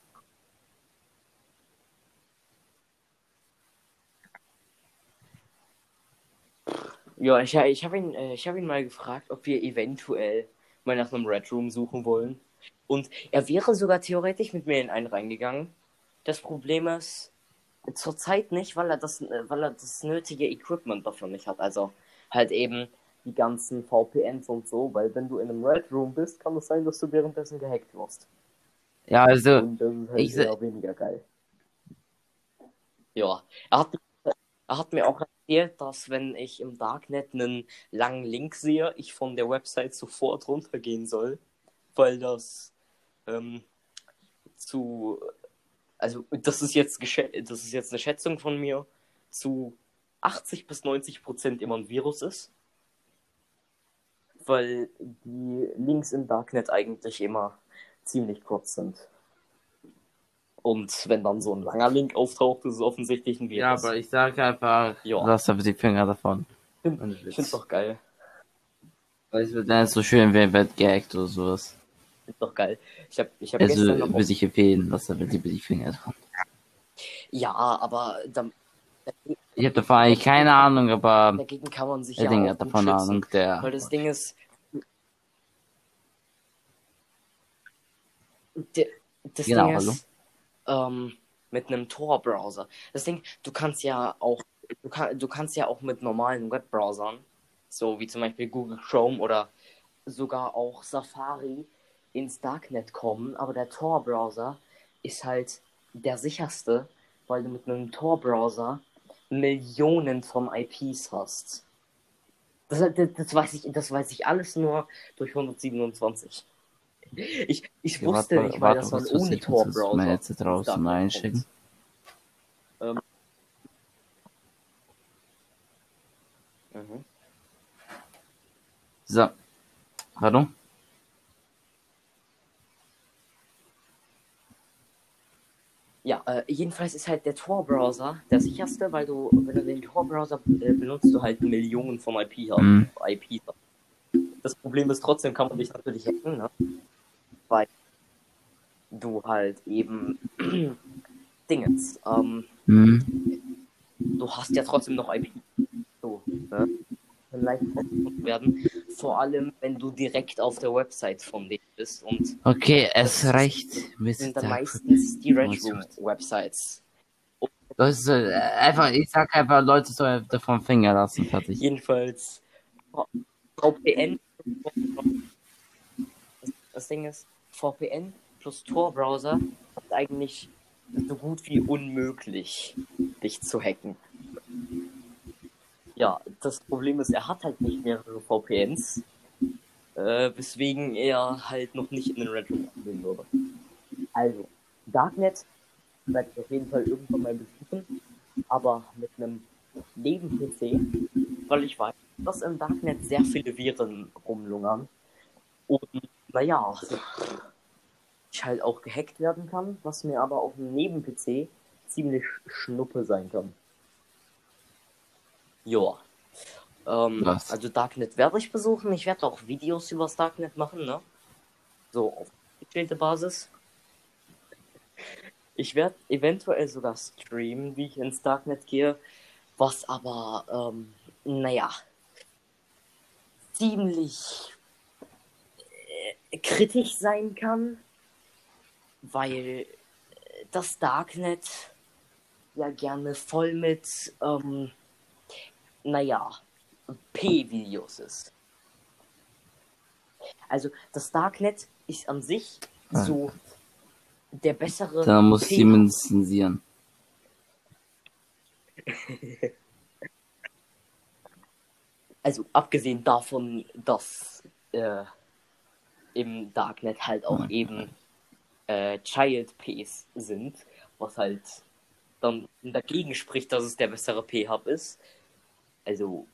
Ja, ich, ich habe ihn, äh, ich hab ihn mal gefragt, ob wir eventuell mal nach einem Red Room suchen wollen. Und er wäre sogar theoretisch mit mir in einen reingegangen. Das Problem ist, zurzeit nicht, weil er das, äh, weil er das nötige Equipment dafür nicht hat. Also halt eben die ganzen VPNs und so, weil wenn du in einem Red Room bist, kann es sein, dass du währenddessen gehackt wirst. Ja, also, Und das ist halt ich weniger geil. Ja, er hat, er hat mir auch erzählt, dass wenn ich im Darknet einen langen Link sehe, ich von der Website sofort runtergehen soll, weil das ähm, zu, also das ist jetzt das ist jetzt eine Schätzung von mir, zu 80 bis 90 Prozent immer ein Virus ist, weil die Links im Darknet eigentlich immer ziemlich kurz sind. Und wenn dann so ein langer Link auftaucht, ist es offensichtlich ein Virus. ja, aber ich sage einfach, Ja. lass einfach die Finger davon. ich finde Witz. es doch geil. Weil es wird dann so schön, wenn wird gehackt oder sowas. Ist doch geil. Ich habe ich hab Also, gestern noch würde ich empfehlen, lass einfach lieber die Finger davon. Ja, aber dann, Ich habe davon eigentlich keine Ahnung, aber dagegen kann man sich ja Ding auch hat davon schützen. Ahnung, der. Weil das Ding ist, der, das Genau, Ding ist, ähm, mit einem Tor-Browser. Das Ding, du kannst ja auch, du, kann, du kannst ja auch mit normalen Webbrowsern, so wie zum Beispiel Google Chrome oder sogar auch Safari, ins Darknet kommen, aber der Tor-Browser ist halt der sicherste, weil du mit einem Tor-Browser Millionen von IPs hast. Das, das, das, weiß ich, das weiß ich alles nur durch 127. Ich, ich Ja, wusste warte, nicht, weil warte, das man ohne ich, muss jetzt Tor-Browser. mein Headset ins raus und Darknet einschicken. kommt. Mhm. So. Hallo? Ja, äh, jedenfalls ist halt der Tor-Browser der sicherste, weil du, wenn du den Tor-Browser äh, benutzt, du halt Millionen von IP hast. Mhm. IP. Das Problem ist trotzdem, kann man dich natürlich hacken, ne? Weil du halt eben Dingens, ähm, Mhm. du hast ja trotzdem noch IP. So, ne? Kann leicht ausgenutzt werden. Vor allem, wenn du direkt auf der Website von denen bist und Okay, es reicht mit sind dann meistens die Red. Room Websites. Das ist äh, einfach, ich sag einfach, Leute sollen davon Finger lassen, fertig. Jedenfalls VPN. Das Ding ist, VPN plus Tor-Browser ist eigentlich so gut wie unmöglich, dich zu hacken. Ja, das Problem ist, er hat halt nicht mehrere VPNs, äh, weswegen er halt noch nicht in den Red Room gehen würde. Also, Darknet werde ich auf jeden Fall irgendwann mal besuchen, aber mit einem Neben-PC, weil ich weiß, dass im Darknet sehr viele Viren rumlungern. Und naja, ich halt auch gehackt werden kann, was mir aber auf dem Neben-PC ziemlich schnuppe sein kann. Joa. Ähm, Was? also Darknet werde ich besuchen. Ich werde auch Videos über das Darknet machen, ne? So auf gechillte Basis. Ich werde eventuell sogar streamen, wie ich ins Darknet gehe, was aber, ähm, naja, ziemlich kritisch sein kann, weil äh, das Darknet ja gerne voll mit, ähm, naja, P-Videos ist. Also das Darknet ist an sich Ah. so der bessere Dann muss Siemens zensieren. Also abgesehen davon, dass äh, im Darknet halt auch eben äh, Child Ps sind, was halt dann dagegen spricht, dass es der bessere P-Hub ist. Also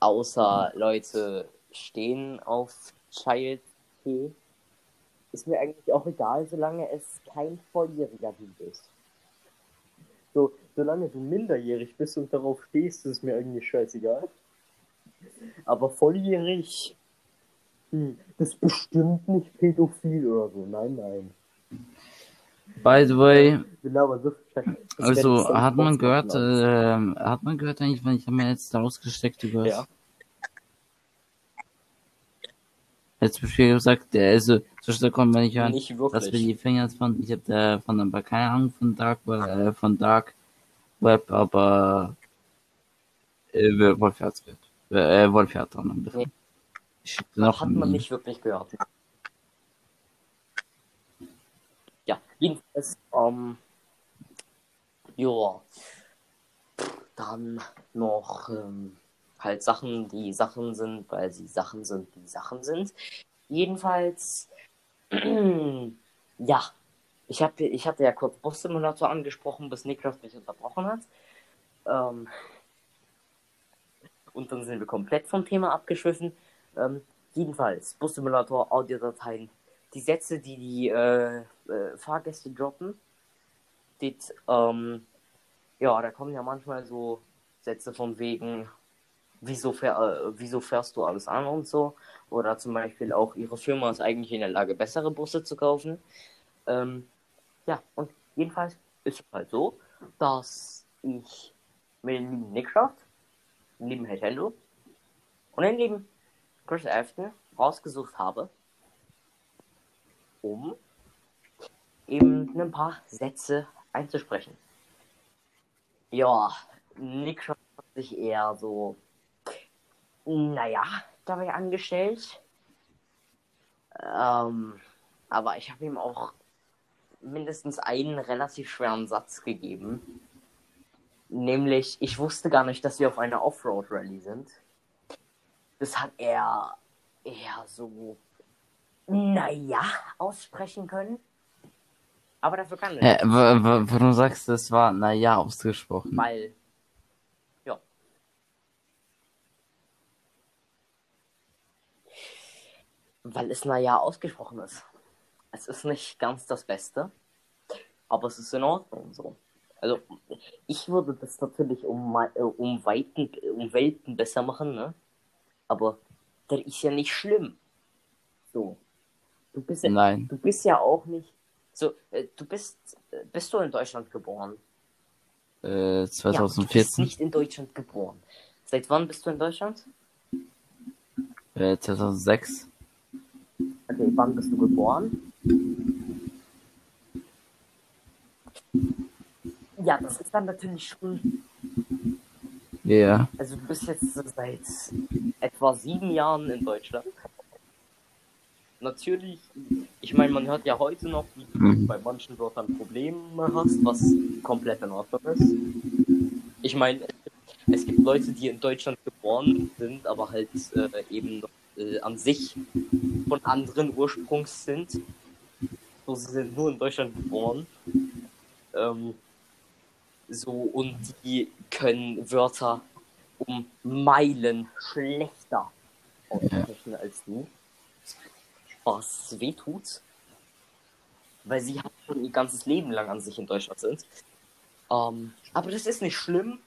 außer Leute stehen auf Child P, ist mir eigentlich auch egal, solange es kein volljähriger Dude ist. So, solange du minderjährig bist und darauf stehst, ist mir eigentlich scheißegal. Aber volljährig, das ist bestimmt nicht pädophil oder so. Nein, nein. By the way, so also ich hat man gehört, äh, hat man gehört eigentlich, wenn ich habe mir jetzt rausgesteckt über Ja. Jetzt Spiel gesagt, der also so schnell konnte man nicht hören, Nicht dass wir die Finger von, ich habe da von aber keine Ahnung von Dark Web, äh, von Dark Web, aber äh, Wolf hat äh, Wolf hat dran angefangen. Nee. Noch Hat man nicht wirklich gehört. Ja, jedenfalls, ähm, ja, dann noch ähm, halt Sachen, die Sachen sind, weil sie Sachen sind, die Sachen sind. Jedenfalls, ja, ich, hab, ich hatte ja kurz Bus Simulator angesprochen, bis Niklas mich unterbrochen hat. Ähm, und dann sind wir komplett vom Thema abgeschwiffen. Ähm, jedenfalls, Bus Simulator, Audiodateien, die Sätze, die die äh, äh, Fahrgäste droppen, dit, ähm, ja, da kommen ja manchmal so Sätze von wegen, wieso, fähr, äh, wieso fährst du alles an und so. Oder zum Beispiel auch, ihre Firma ist eigentlich in der Lage, bessere Busse zu kaufen. Ähm, ja, und jedenfalls ist es halt so, dass ich mit dem lieben Nick Shaft, dem lieben Nintendo und den lieben Chris Afton rausgesucht habe, um eben ein paar Sätze einzusprechen. Ja, Nick hat sich eher so, naja, dabei angestellt. Ähm, aber ich habe ihm auch mindestens einen relativ schweren Satz gegeben. Nämlich, ich wusste gar nicht, dass wir auf einer Offroad-Rallye sind. Das hat er eher so, naja, aussprechen können. Aber dafür kann er. Äh, warum sagst du, es war naja ausgesprochen? Weil, ja. Weil es naja ausgesprochen ist. Es ist nicht ganz das Beste, aber es ist in Ordnung so. Also, ich würde das natürlich um, äh, um, Weiten, um Welten besser machen, ne? Aber das ist ja nicht schlimm. So. Du bist ja, Nein. Du bist ja auch nicht. So, äh, du bist. Äh, bist du in Deutschland geboren? Äh, 2014. Ja, du bist nicht in Deutschland geboren. Seit wann bist du in Deutschland? Äh, 2006. Okay, wann bist du geboren? Ja, das ist dann natürlich schon. Ja. Yeah. Also du bist jetzt seit etwa sieben Jahren in Deutschland. Natürlich, ich meine, man hört ja heute noch, wie du mhm. bei manchen Wörtern Probleme hast, was komplett in Ordnung ist. Ich meine, es gibt Leute, die in Deutschland geboren sind, aber halt äh, eben äh, an sich von anderen Ursprungs sind. So, sie sind nur in Deutschland geboren. Ähm, so, und die können Wörter um Meilen schlechter aussprechen als du. Was weh tut. Weil sie halt schon ihr ganzes Leben lang an sich in Deutschland sind. Ähm, aber das ist nicht schlimm.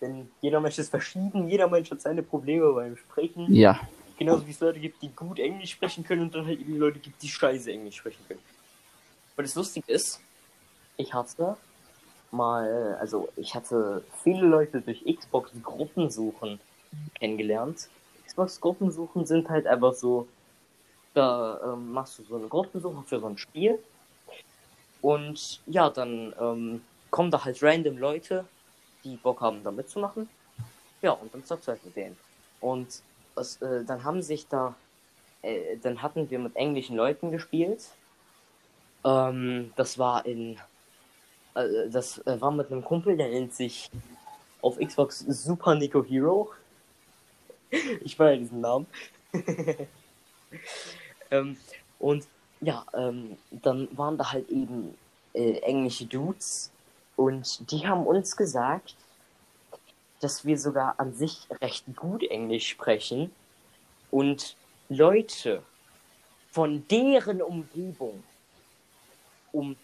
Denn jeder Mensch ist verschieden, jeder Mensch hat seine Probleme beim Sprechen. Ja. Genauso wie es Leute gibt, die gut Englisch sprechen können und dann halt eben Leute gibt, die scheiße Englisch sprechen können. Aber das Lustige ist, ich hatte mal, also ich hatte viele Leute durch Xbox Gruppensuchen kennengelernt. Xbox Gruppensuchen sind halt einfach so, da ähm, machst du so eine Gruppensuche für so ein Spiel und ja, dann ähm, kommen da halt random Leute, die Bock haben, da mitzumachen. Ja, und dann zockst du halt mit denen. Und was, äh, dann haben sich da, äh, dann hatten wir mit englischen Leuten gespielt. Ähm, das war in das äh, war mit einem Kumpel, der nennt sich auf Xbox Super Nico Hero. ich feiere diesen Namen. ähm, und ja, ähm, dann waren da halt eben äh, englische Dudes und die haben uns gesagt, dass wir sogar an sich recht gut Englisch sprechen und Leute von deren Umgebung um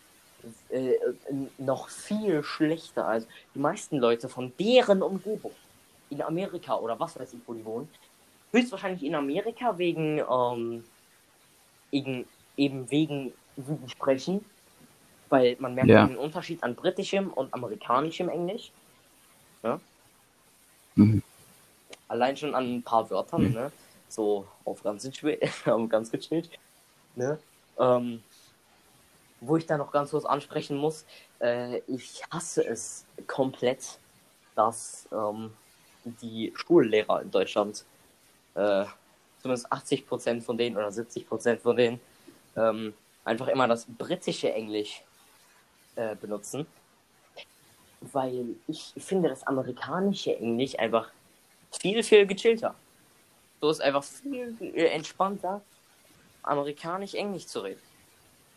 äh, noch viel schlechter als die meisten Leute von deren Umgebung. In Amerika oder was weiß ich, wo die wohnen. Höchstwahrscheinlich in Amerika wegen, ähm, eben, eben wegen, wie die sprechen. Weil man merkt ja. den Unterschied an britischem und amerikanischem Englisch. Ja? Mhm. Allein schon an ein paar Wörtern, mhm. ne? So auf ganz, auf ganz gechillt. Ne? Ähm, wo ich da noch ganz kurz ansprechen muss, äh, ich hasse es komplett, dass ähm, die Schullehrer in Deutschland, äh, zumindest 80% von denen oder 70% von denen, ähm, einfach immer das britische Englisch äh, benutzen. Weil ich finde das amerikanische Englisch einfach viel, viel gechillter. So ist einfach viel entspannter, amerikanisch Englisch zu reden.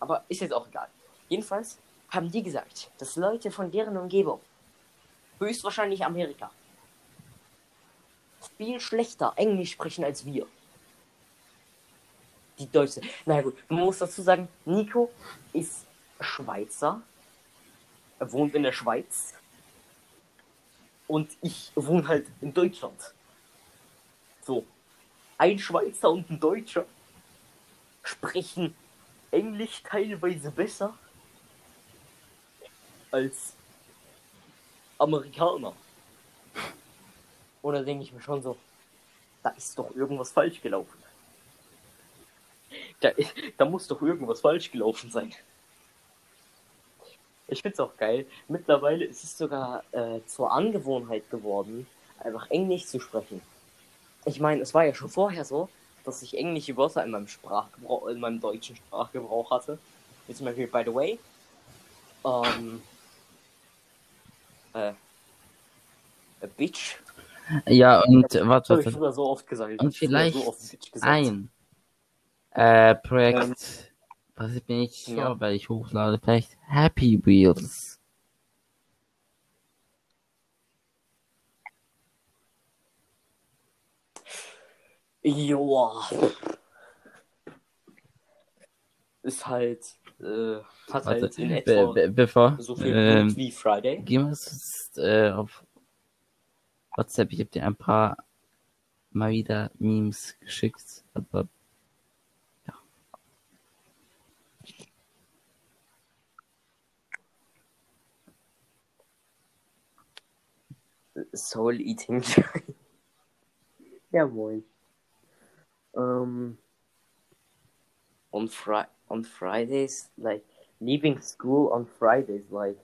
Aber ist jetzt auch egal. Jedenfalls haben die gesagt, dass Leute von deren Umgebung, höchstwahrscheinlich Amerika, viel schlechter Englisch sprechen als wir. Die Deutsche. Na gut, man muss dazu sagen, Nico ist Schweizer. Er wohnt in der Schweiz. Und ich wohne halt in Deutschland. So. Ein Schweizer und ein Deutscher sprechen Englisch teilweise besser als Amerikaner. Oder denke ich mir schon so, da ist doch irgendwas falsch gelaufen. Da, da muss doch irgendwas falsch gelaufen sein. Ich find's auch geil. Mittlerweile ist es sogar äh, zur Angewohnheit geworden, einfach Englisch zu sprechen. Ich meine, es war ja schon vorher so, dass ich englische Wörter in meinem Sprachgebrauch, in meinem deutschen Sprachgebrauch hatte. Wie zum Beispiel, by the way, ähm, äh, a bitch. Ja, und Das warte, ich warte. früher so oft gesagt. Und Ich vielleicht so gesagt. ein äh, Projekt, was ich nicht sure, Ja. weil ich hochlade, vielleicht Happy Wheels. Joa. Ist halt, äh, hat Warte, halt in etwa be bevor, so viel ähm, wie Friday. gehen wir jetzt äh, auf WhatsApp. Ich habe dir ein paar mal wieder Memes geschickt, aber Soul Eating. ja, moin. Um, on Fri on Fridays, like leaving school on Fridays, like.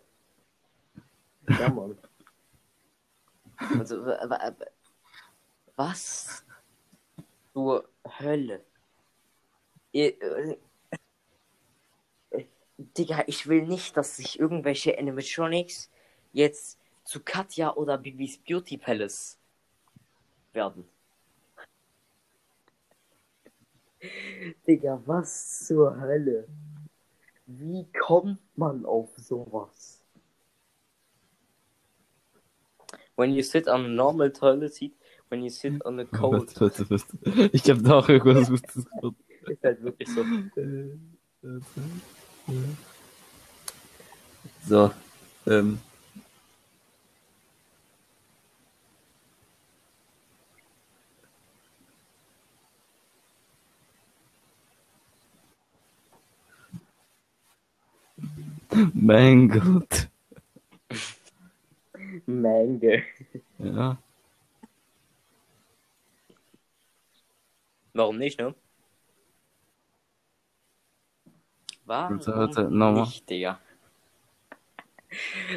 Ja, Mann. Also, wa- wa- wa- was zur Hölle? Äh, Digga, ich will nicht, dass sich irgendwelche Animatronics jetzt zu Katja oder Bibis Beauty Palace werden. Digga, was zur Hölle? Wie kommt man auf sowas? When you sit on a normal toilet seat, when you sit on a cold, Warte, warte, warte. Ich habe da auch irgendwas Gutes gefunden. ist halt wirklich so. So, ähm. Mein Gott. Menge. Ja. Warum nicht, ne? Warum Warte, warte, nochmal. nicht, Digga?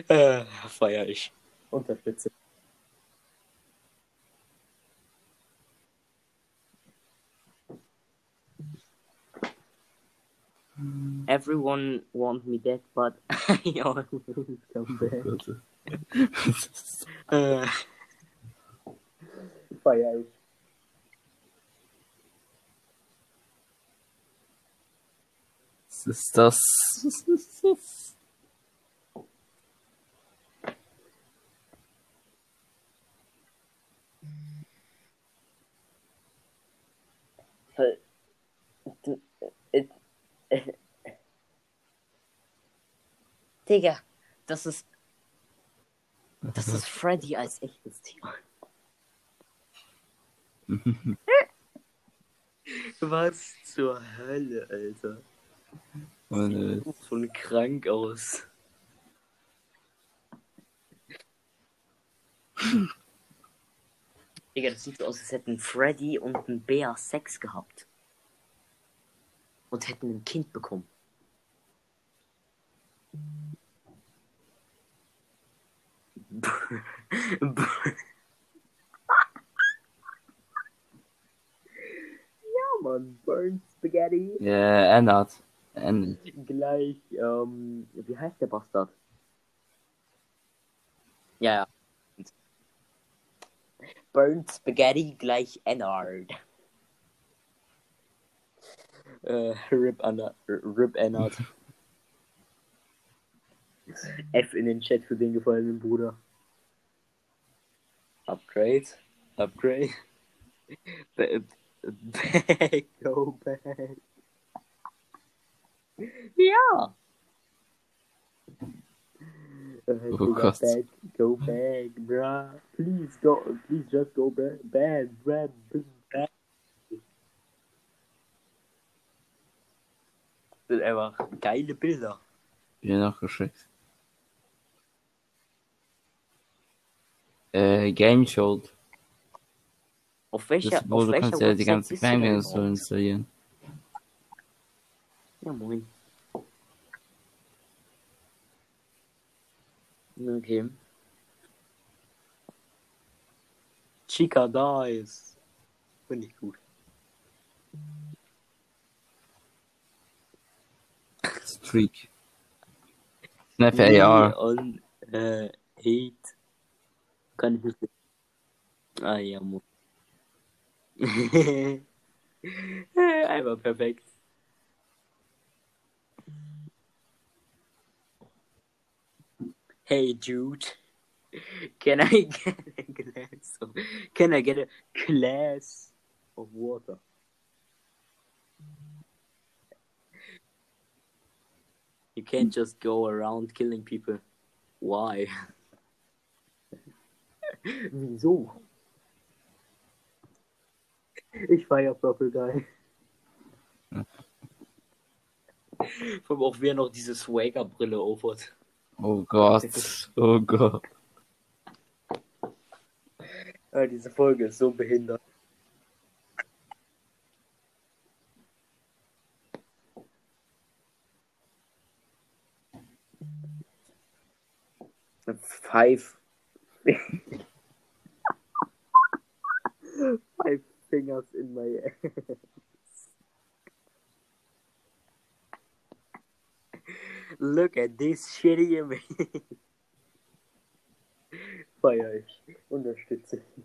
Äh, feier ich. Unterstütze. Mm. Everyone want me dead, but I always come back. Warte. Äh, feier ich. Was Digga, das ist. Das ist Freddy als echtes Tier. Was zur Hölle, Alter. Warte. Sieht von krank aus. Digga, das sieht so aus, als hätten Freddy und ein Bär Sex gehabt. Und hätten ein Kind bekommen. ja, Mann, Burn Spaghetti. Ja, ändert. Ändert. Gleich, ähm, wie heißt der Bastard? Ja, ja. Burnt Spaghetti gleich Ennard. Äh, Rip Anna, Rip Ennard. F in den Chat für den gefallenen Bruder. Upgrade. Upgrade. Ba- Back, go back. Ja. Äh, Oh Digga, Gott. Back, go back, bruh. Please go, please just go back, back, back, back. Das sind einfach geile Bilder. Mir nachgeschickt. Äh, Game Shield. Auf welcher, Das, wo auf du welcher kannst ja die ganze Game so installieren. Ja, moin. Okay. Chica Dice. Finde ich gut. Streak. Snap AR. On äh, Hate. Kann ich nicht. Ah ja, muss. Einmal perfekt. Hey Jude, can I get a glass of, can I get a glass of water? You can't just go around killing people. Why? Wieso? Ich feier Purple Guy. Vor allem auch wer noch diese Swagger-Brille aufhat. Oh Gott. Oh Gott. Ja, diese Folge ist so behindert. Five. Five fingers in my ass. Look at this shitty image. Feier ich. Unterstütze ich.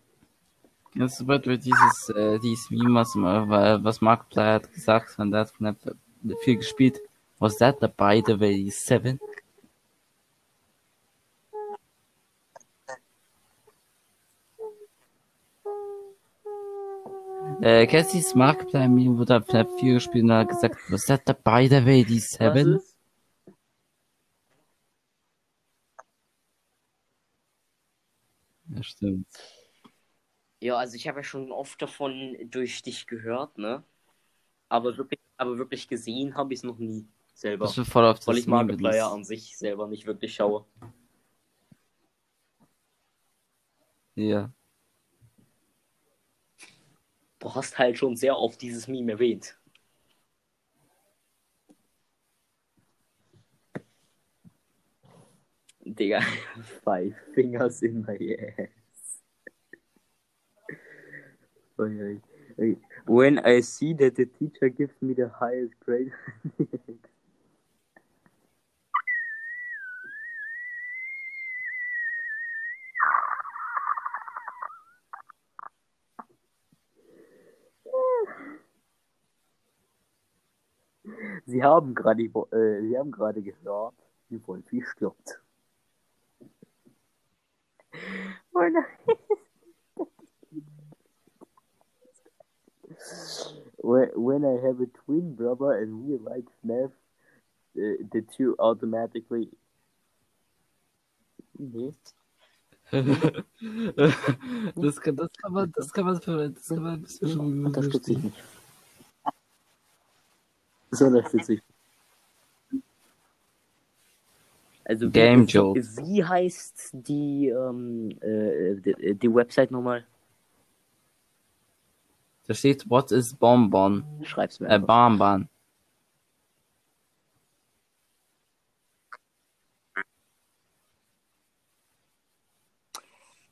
Jetzt wird wir dieses, äh, dieses Meme, was, äh, was Markiplier hat gesagt, und der hat Snap viel gespielt. Was that the by the way seven? Äh, dieses Markiplier Meme, wo der Snap 4 gespielt und hat gesagt, was that by the way die Was seven? ist? Ja, stimmt. Ja, also ich habe ja schon oft davon durch dich gehört, ne? Aber wirklich, aber wirklich gesehen habe ich es noch nie selber. Das voll auf das Weil ich Markiplier an sich selber nicht wirklich schaue. Ja. Du hast halt schon sehr oft dieses Meme erwähnt. Digga, five fingers in my ass. When I see that the teacher gives me the highest grade. Sie haben gerade äh, Sie haben gerade gehört, wie Wolfi stirbt. Oh nein. when, I have a twin brother and we like Snap, uh, the two automatically. Nee. das, kann, das kann man, das kann man, das kann man ein bisschen Unterstütze ich nicht. Das unterstütze ich. Also Game wie, Joke. wie heißt die, ähm, äh, die, die Website nochmal? Da steht, what is Bonbon? Schreib's mir Äh. Bonbon.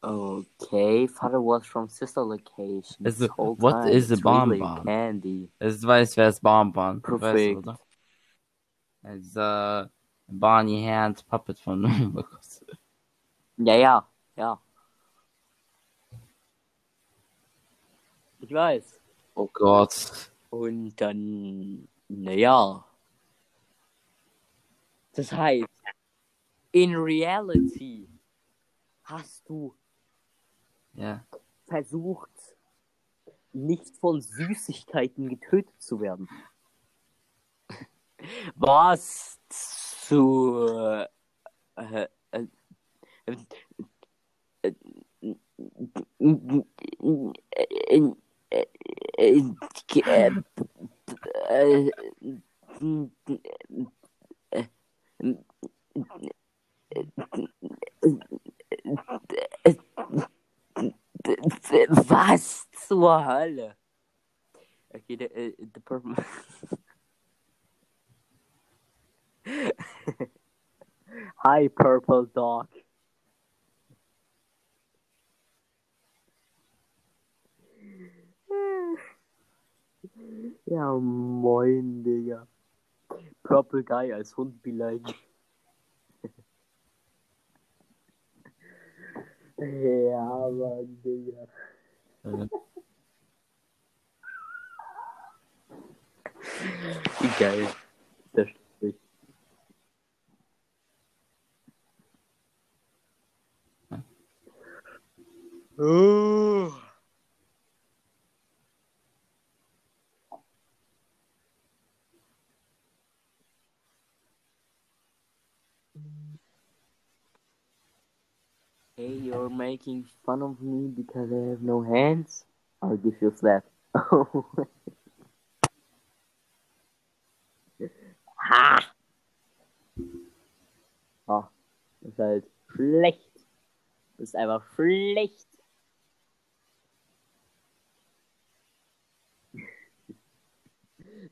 Okay, father was from sister location. Also, what is a bonbon? Candy. Es weiß, wer ist Bonbon. Du weißt, Perfekt. Es ist, äh, Barney Hand Puppet von Lukas. Ja, ja, ja. Ich weiß. Oh Gott. Und dann, naja. Das heißt, in reality hast du Ja. versucht, nicht von Süßigkeiten getötet zu werden. Was zu äh, äh, äh, äh, was zur Hölle? Okay, der, äh, der Purple. Hi, Purple Dog. Ja, moin, Digga. Purple Guy als Hund beleidigt. Like. ja, Mann, Digga. Äh, Wie geil. Hey, you're making fun of me because I have no hands? I'll give you a slap. ha! Oh, ist halt schlecht. Ist einfach schlecht.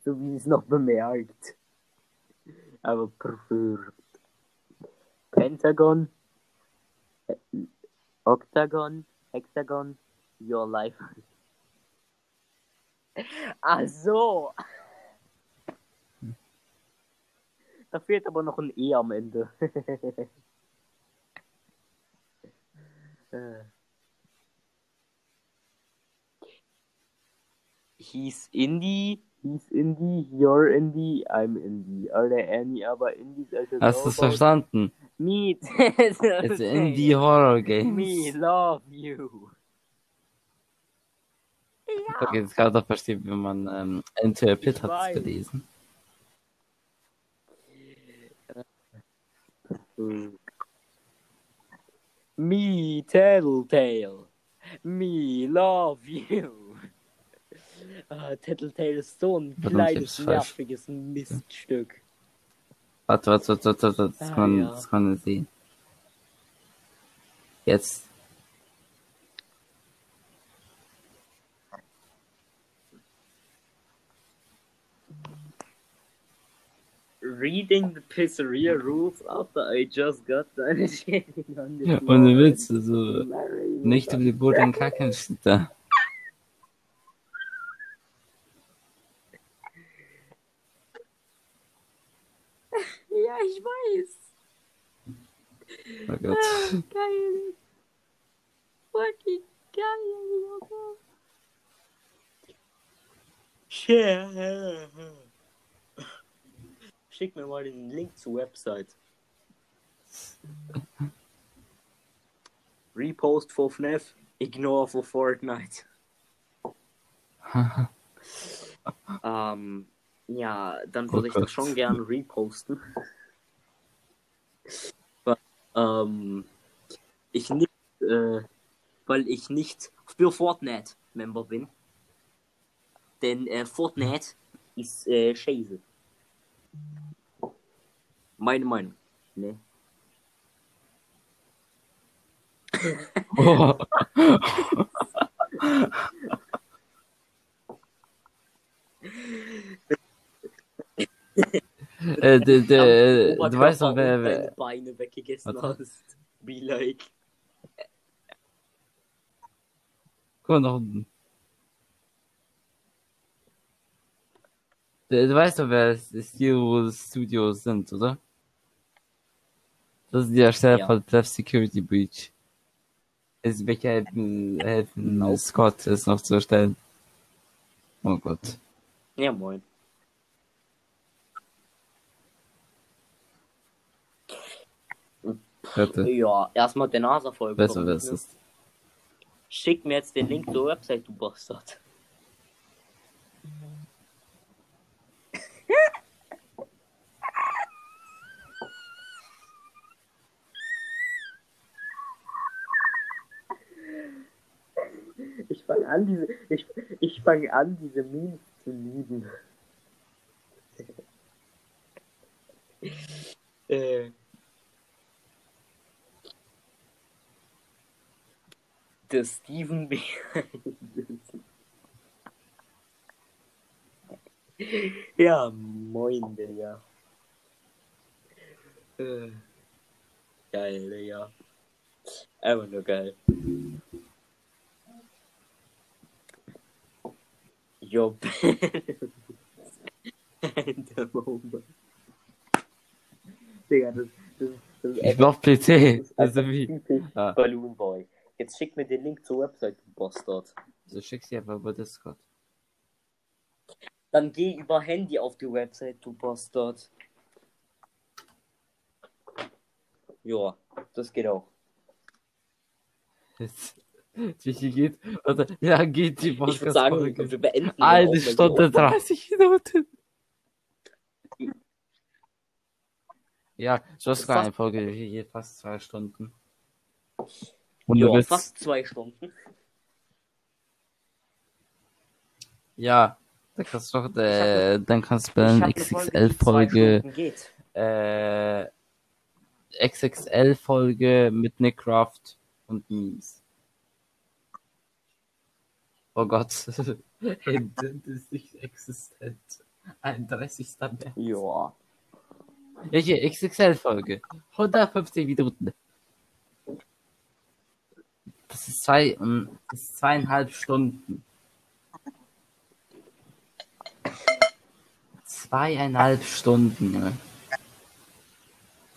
so wie es noch bemerkt. Aber perfekt. Pentagon, Octagon, Hexagon, your life. Ach so. Da fehlt aber noch ein E am Ende. Äh. He's Indie, he's Indie, you're Indie, I'm Indie. Are there any other Indies should Hast du es about? verstanden? Me. It's Indie Horror Games. Me love you. Okay, jetzt gerade doch verstehen, wie man ähm, Interpret Ich hat weiß. gelesen. Me Tattletale. Me love you. Ah, Tattletale ist so ein kleines, nerviges Miststück. Warte, warte, warte, warte, warte. Das Ah, kann, ja. das kann ich sehen. Jetzt. Reading the pizzeria rules after I just got done. Ohne Witz, also nicht über die Boden kacken da. Ja, ich weiß. Oh Gott. Ah, geil. Fucking geil, Junge. Share. Schick mir mal den Link zur Website. Repost for FNAF, ignore for Fortnite. ähm, ja, dann Oh würde ich Gott. das schon gern reposten. Weil, ähm, ich nicht, äh, weil ich nicht für Fortnite Member bin. Denn äh, Fortnite ist äh, scheiße. Meine Meinung. Ne? Oh. äh, de, de, Am du weißt doch, wer, wer, Beine weggegessen Warte. hast. Be like. Guck mal nach unten. Du, du weißt doch, wer Steel Studios sind, oder? Das ist die Ersteller Ja. von Death Security Breach. Es wird helfen, helfen Nope. Scott es noch zu erstellen. Oh Gott. Ja, moin. Warte. Ja, erstmal der NASA-Folge. Besser wäre es. Schick mir jetzt den Link zur Website, du Bastard. Ich fange an, diese, ich, ich fange an, diese Memes zu lieben. äh. Der Steven B. ja, moin, Digga. Äh. Geil, Digga. Einfach nur geil. Yo, der Moment. Digga, das, das, das ist Ich auf PC. Also wie? Ah. Balloon Boy. Jetzt schick mir den Link zur Website, du Bastard. So schick sie einfach über Discord. Dann geh über Handy auf die Website, du Bastard. Ja, das geht auch. Jetzt, wie geht? Oder, ja, geht die Ich würde sagen, Podcast-Folge. wir beenden. Eine Stunde die Aufnahme- 30 Minuten. Ja, Just Fast- eine Folge, die geht fast zwei Stunden. Und Ja, du bist, fast zwei Stunden. ja, dann kannst du doch, äh, dann kannst du bei XXL-Folge, äh, XXL-Folge mit Nick Kraft und Memes. Oh Gott. Hinten ist nicht existent. 31. März. Ja. Welche XXL-Folge? 150 Minuten. Das ist zwei, ähm, das ist zweieinhalb Stunden. Zweieinhalb Stunden, Junge.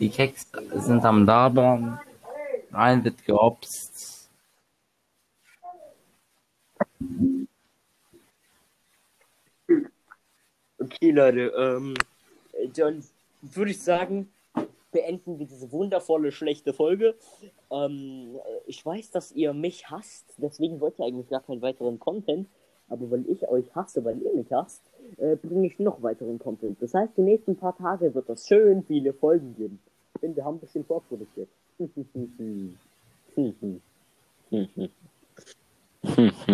Die Keks sind am Labern. Ein wird geobst. Okay, Leute, ähm, dann würde ich sagen, beenden wir diese wundervolle, schlechte Folge. Ähm, ich weiß, dass ihr mich hasst, deswegen wollt ihr eigentlich gar keinen weiteren Content. Aber weil ich euch hasse, weil ihr mich hasst, äh, bringe ich noch weiteren Content. Das heißt, die nächsten paar Tage wird es schön viele Folgen geben. Denn wir haben ein bisschen vorproduziert.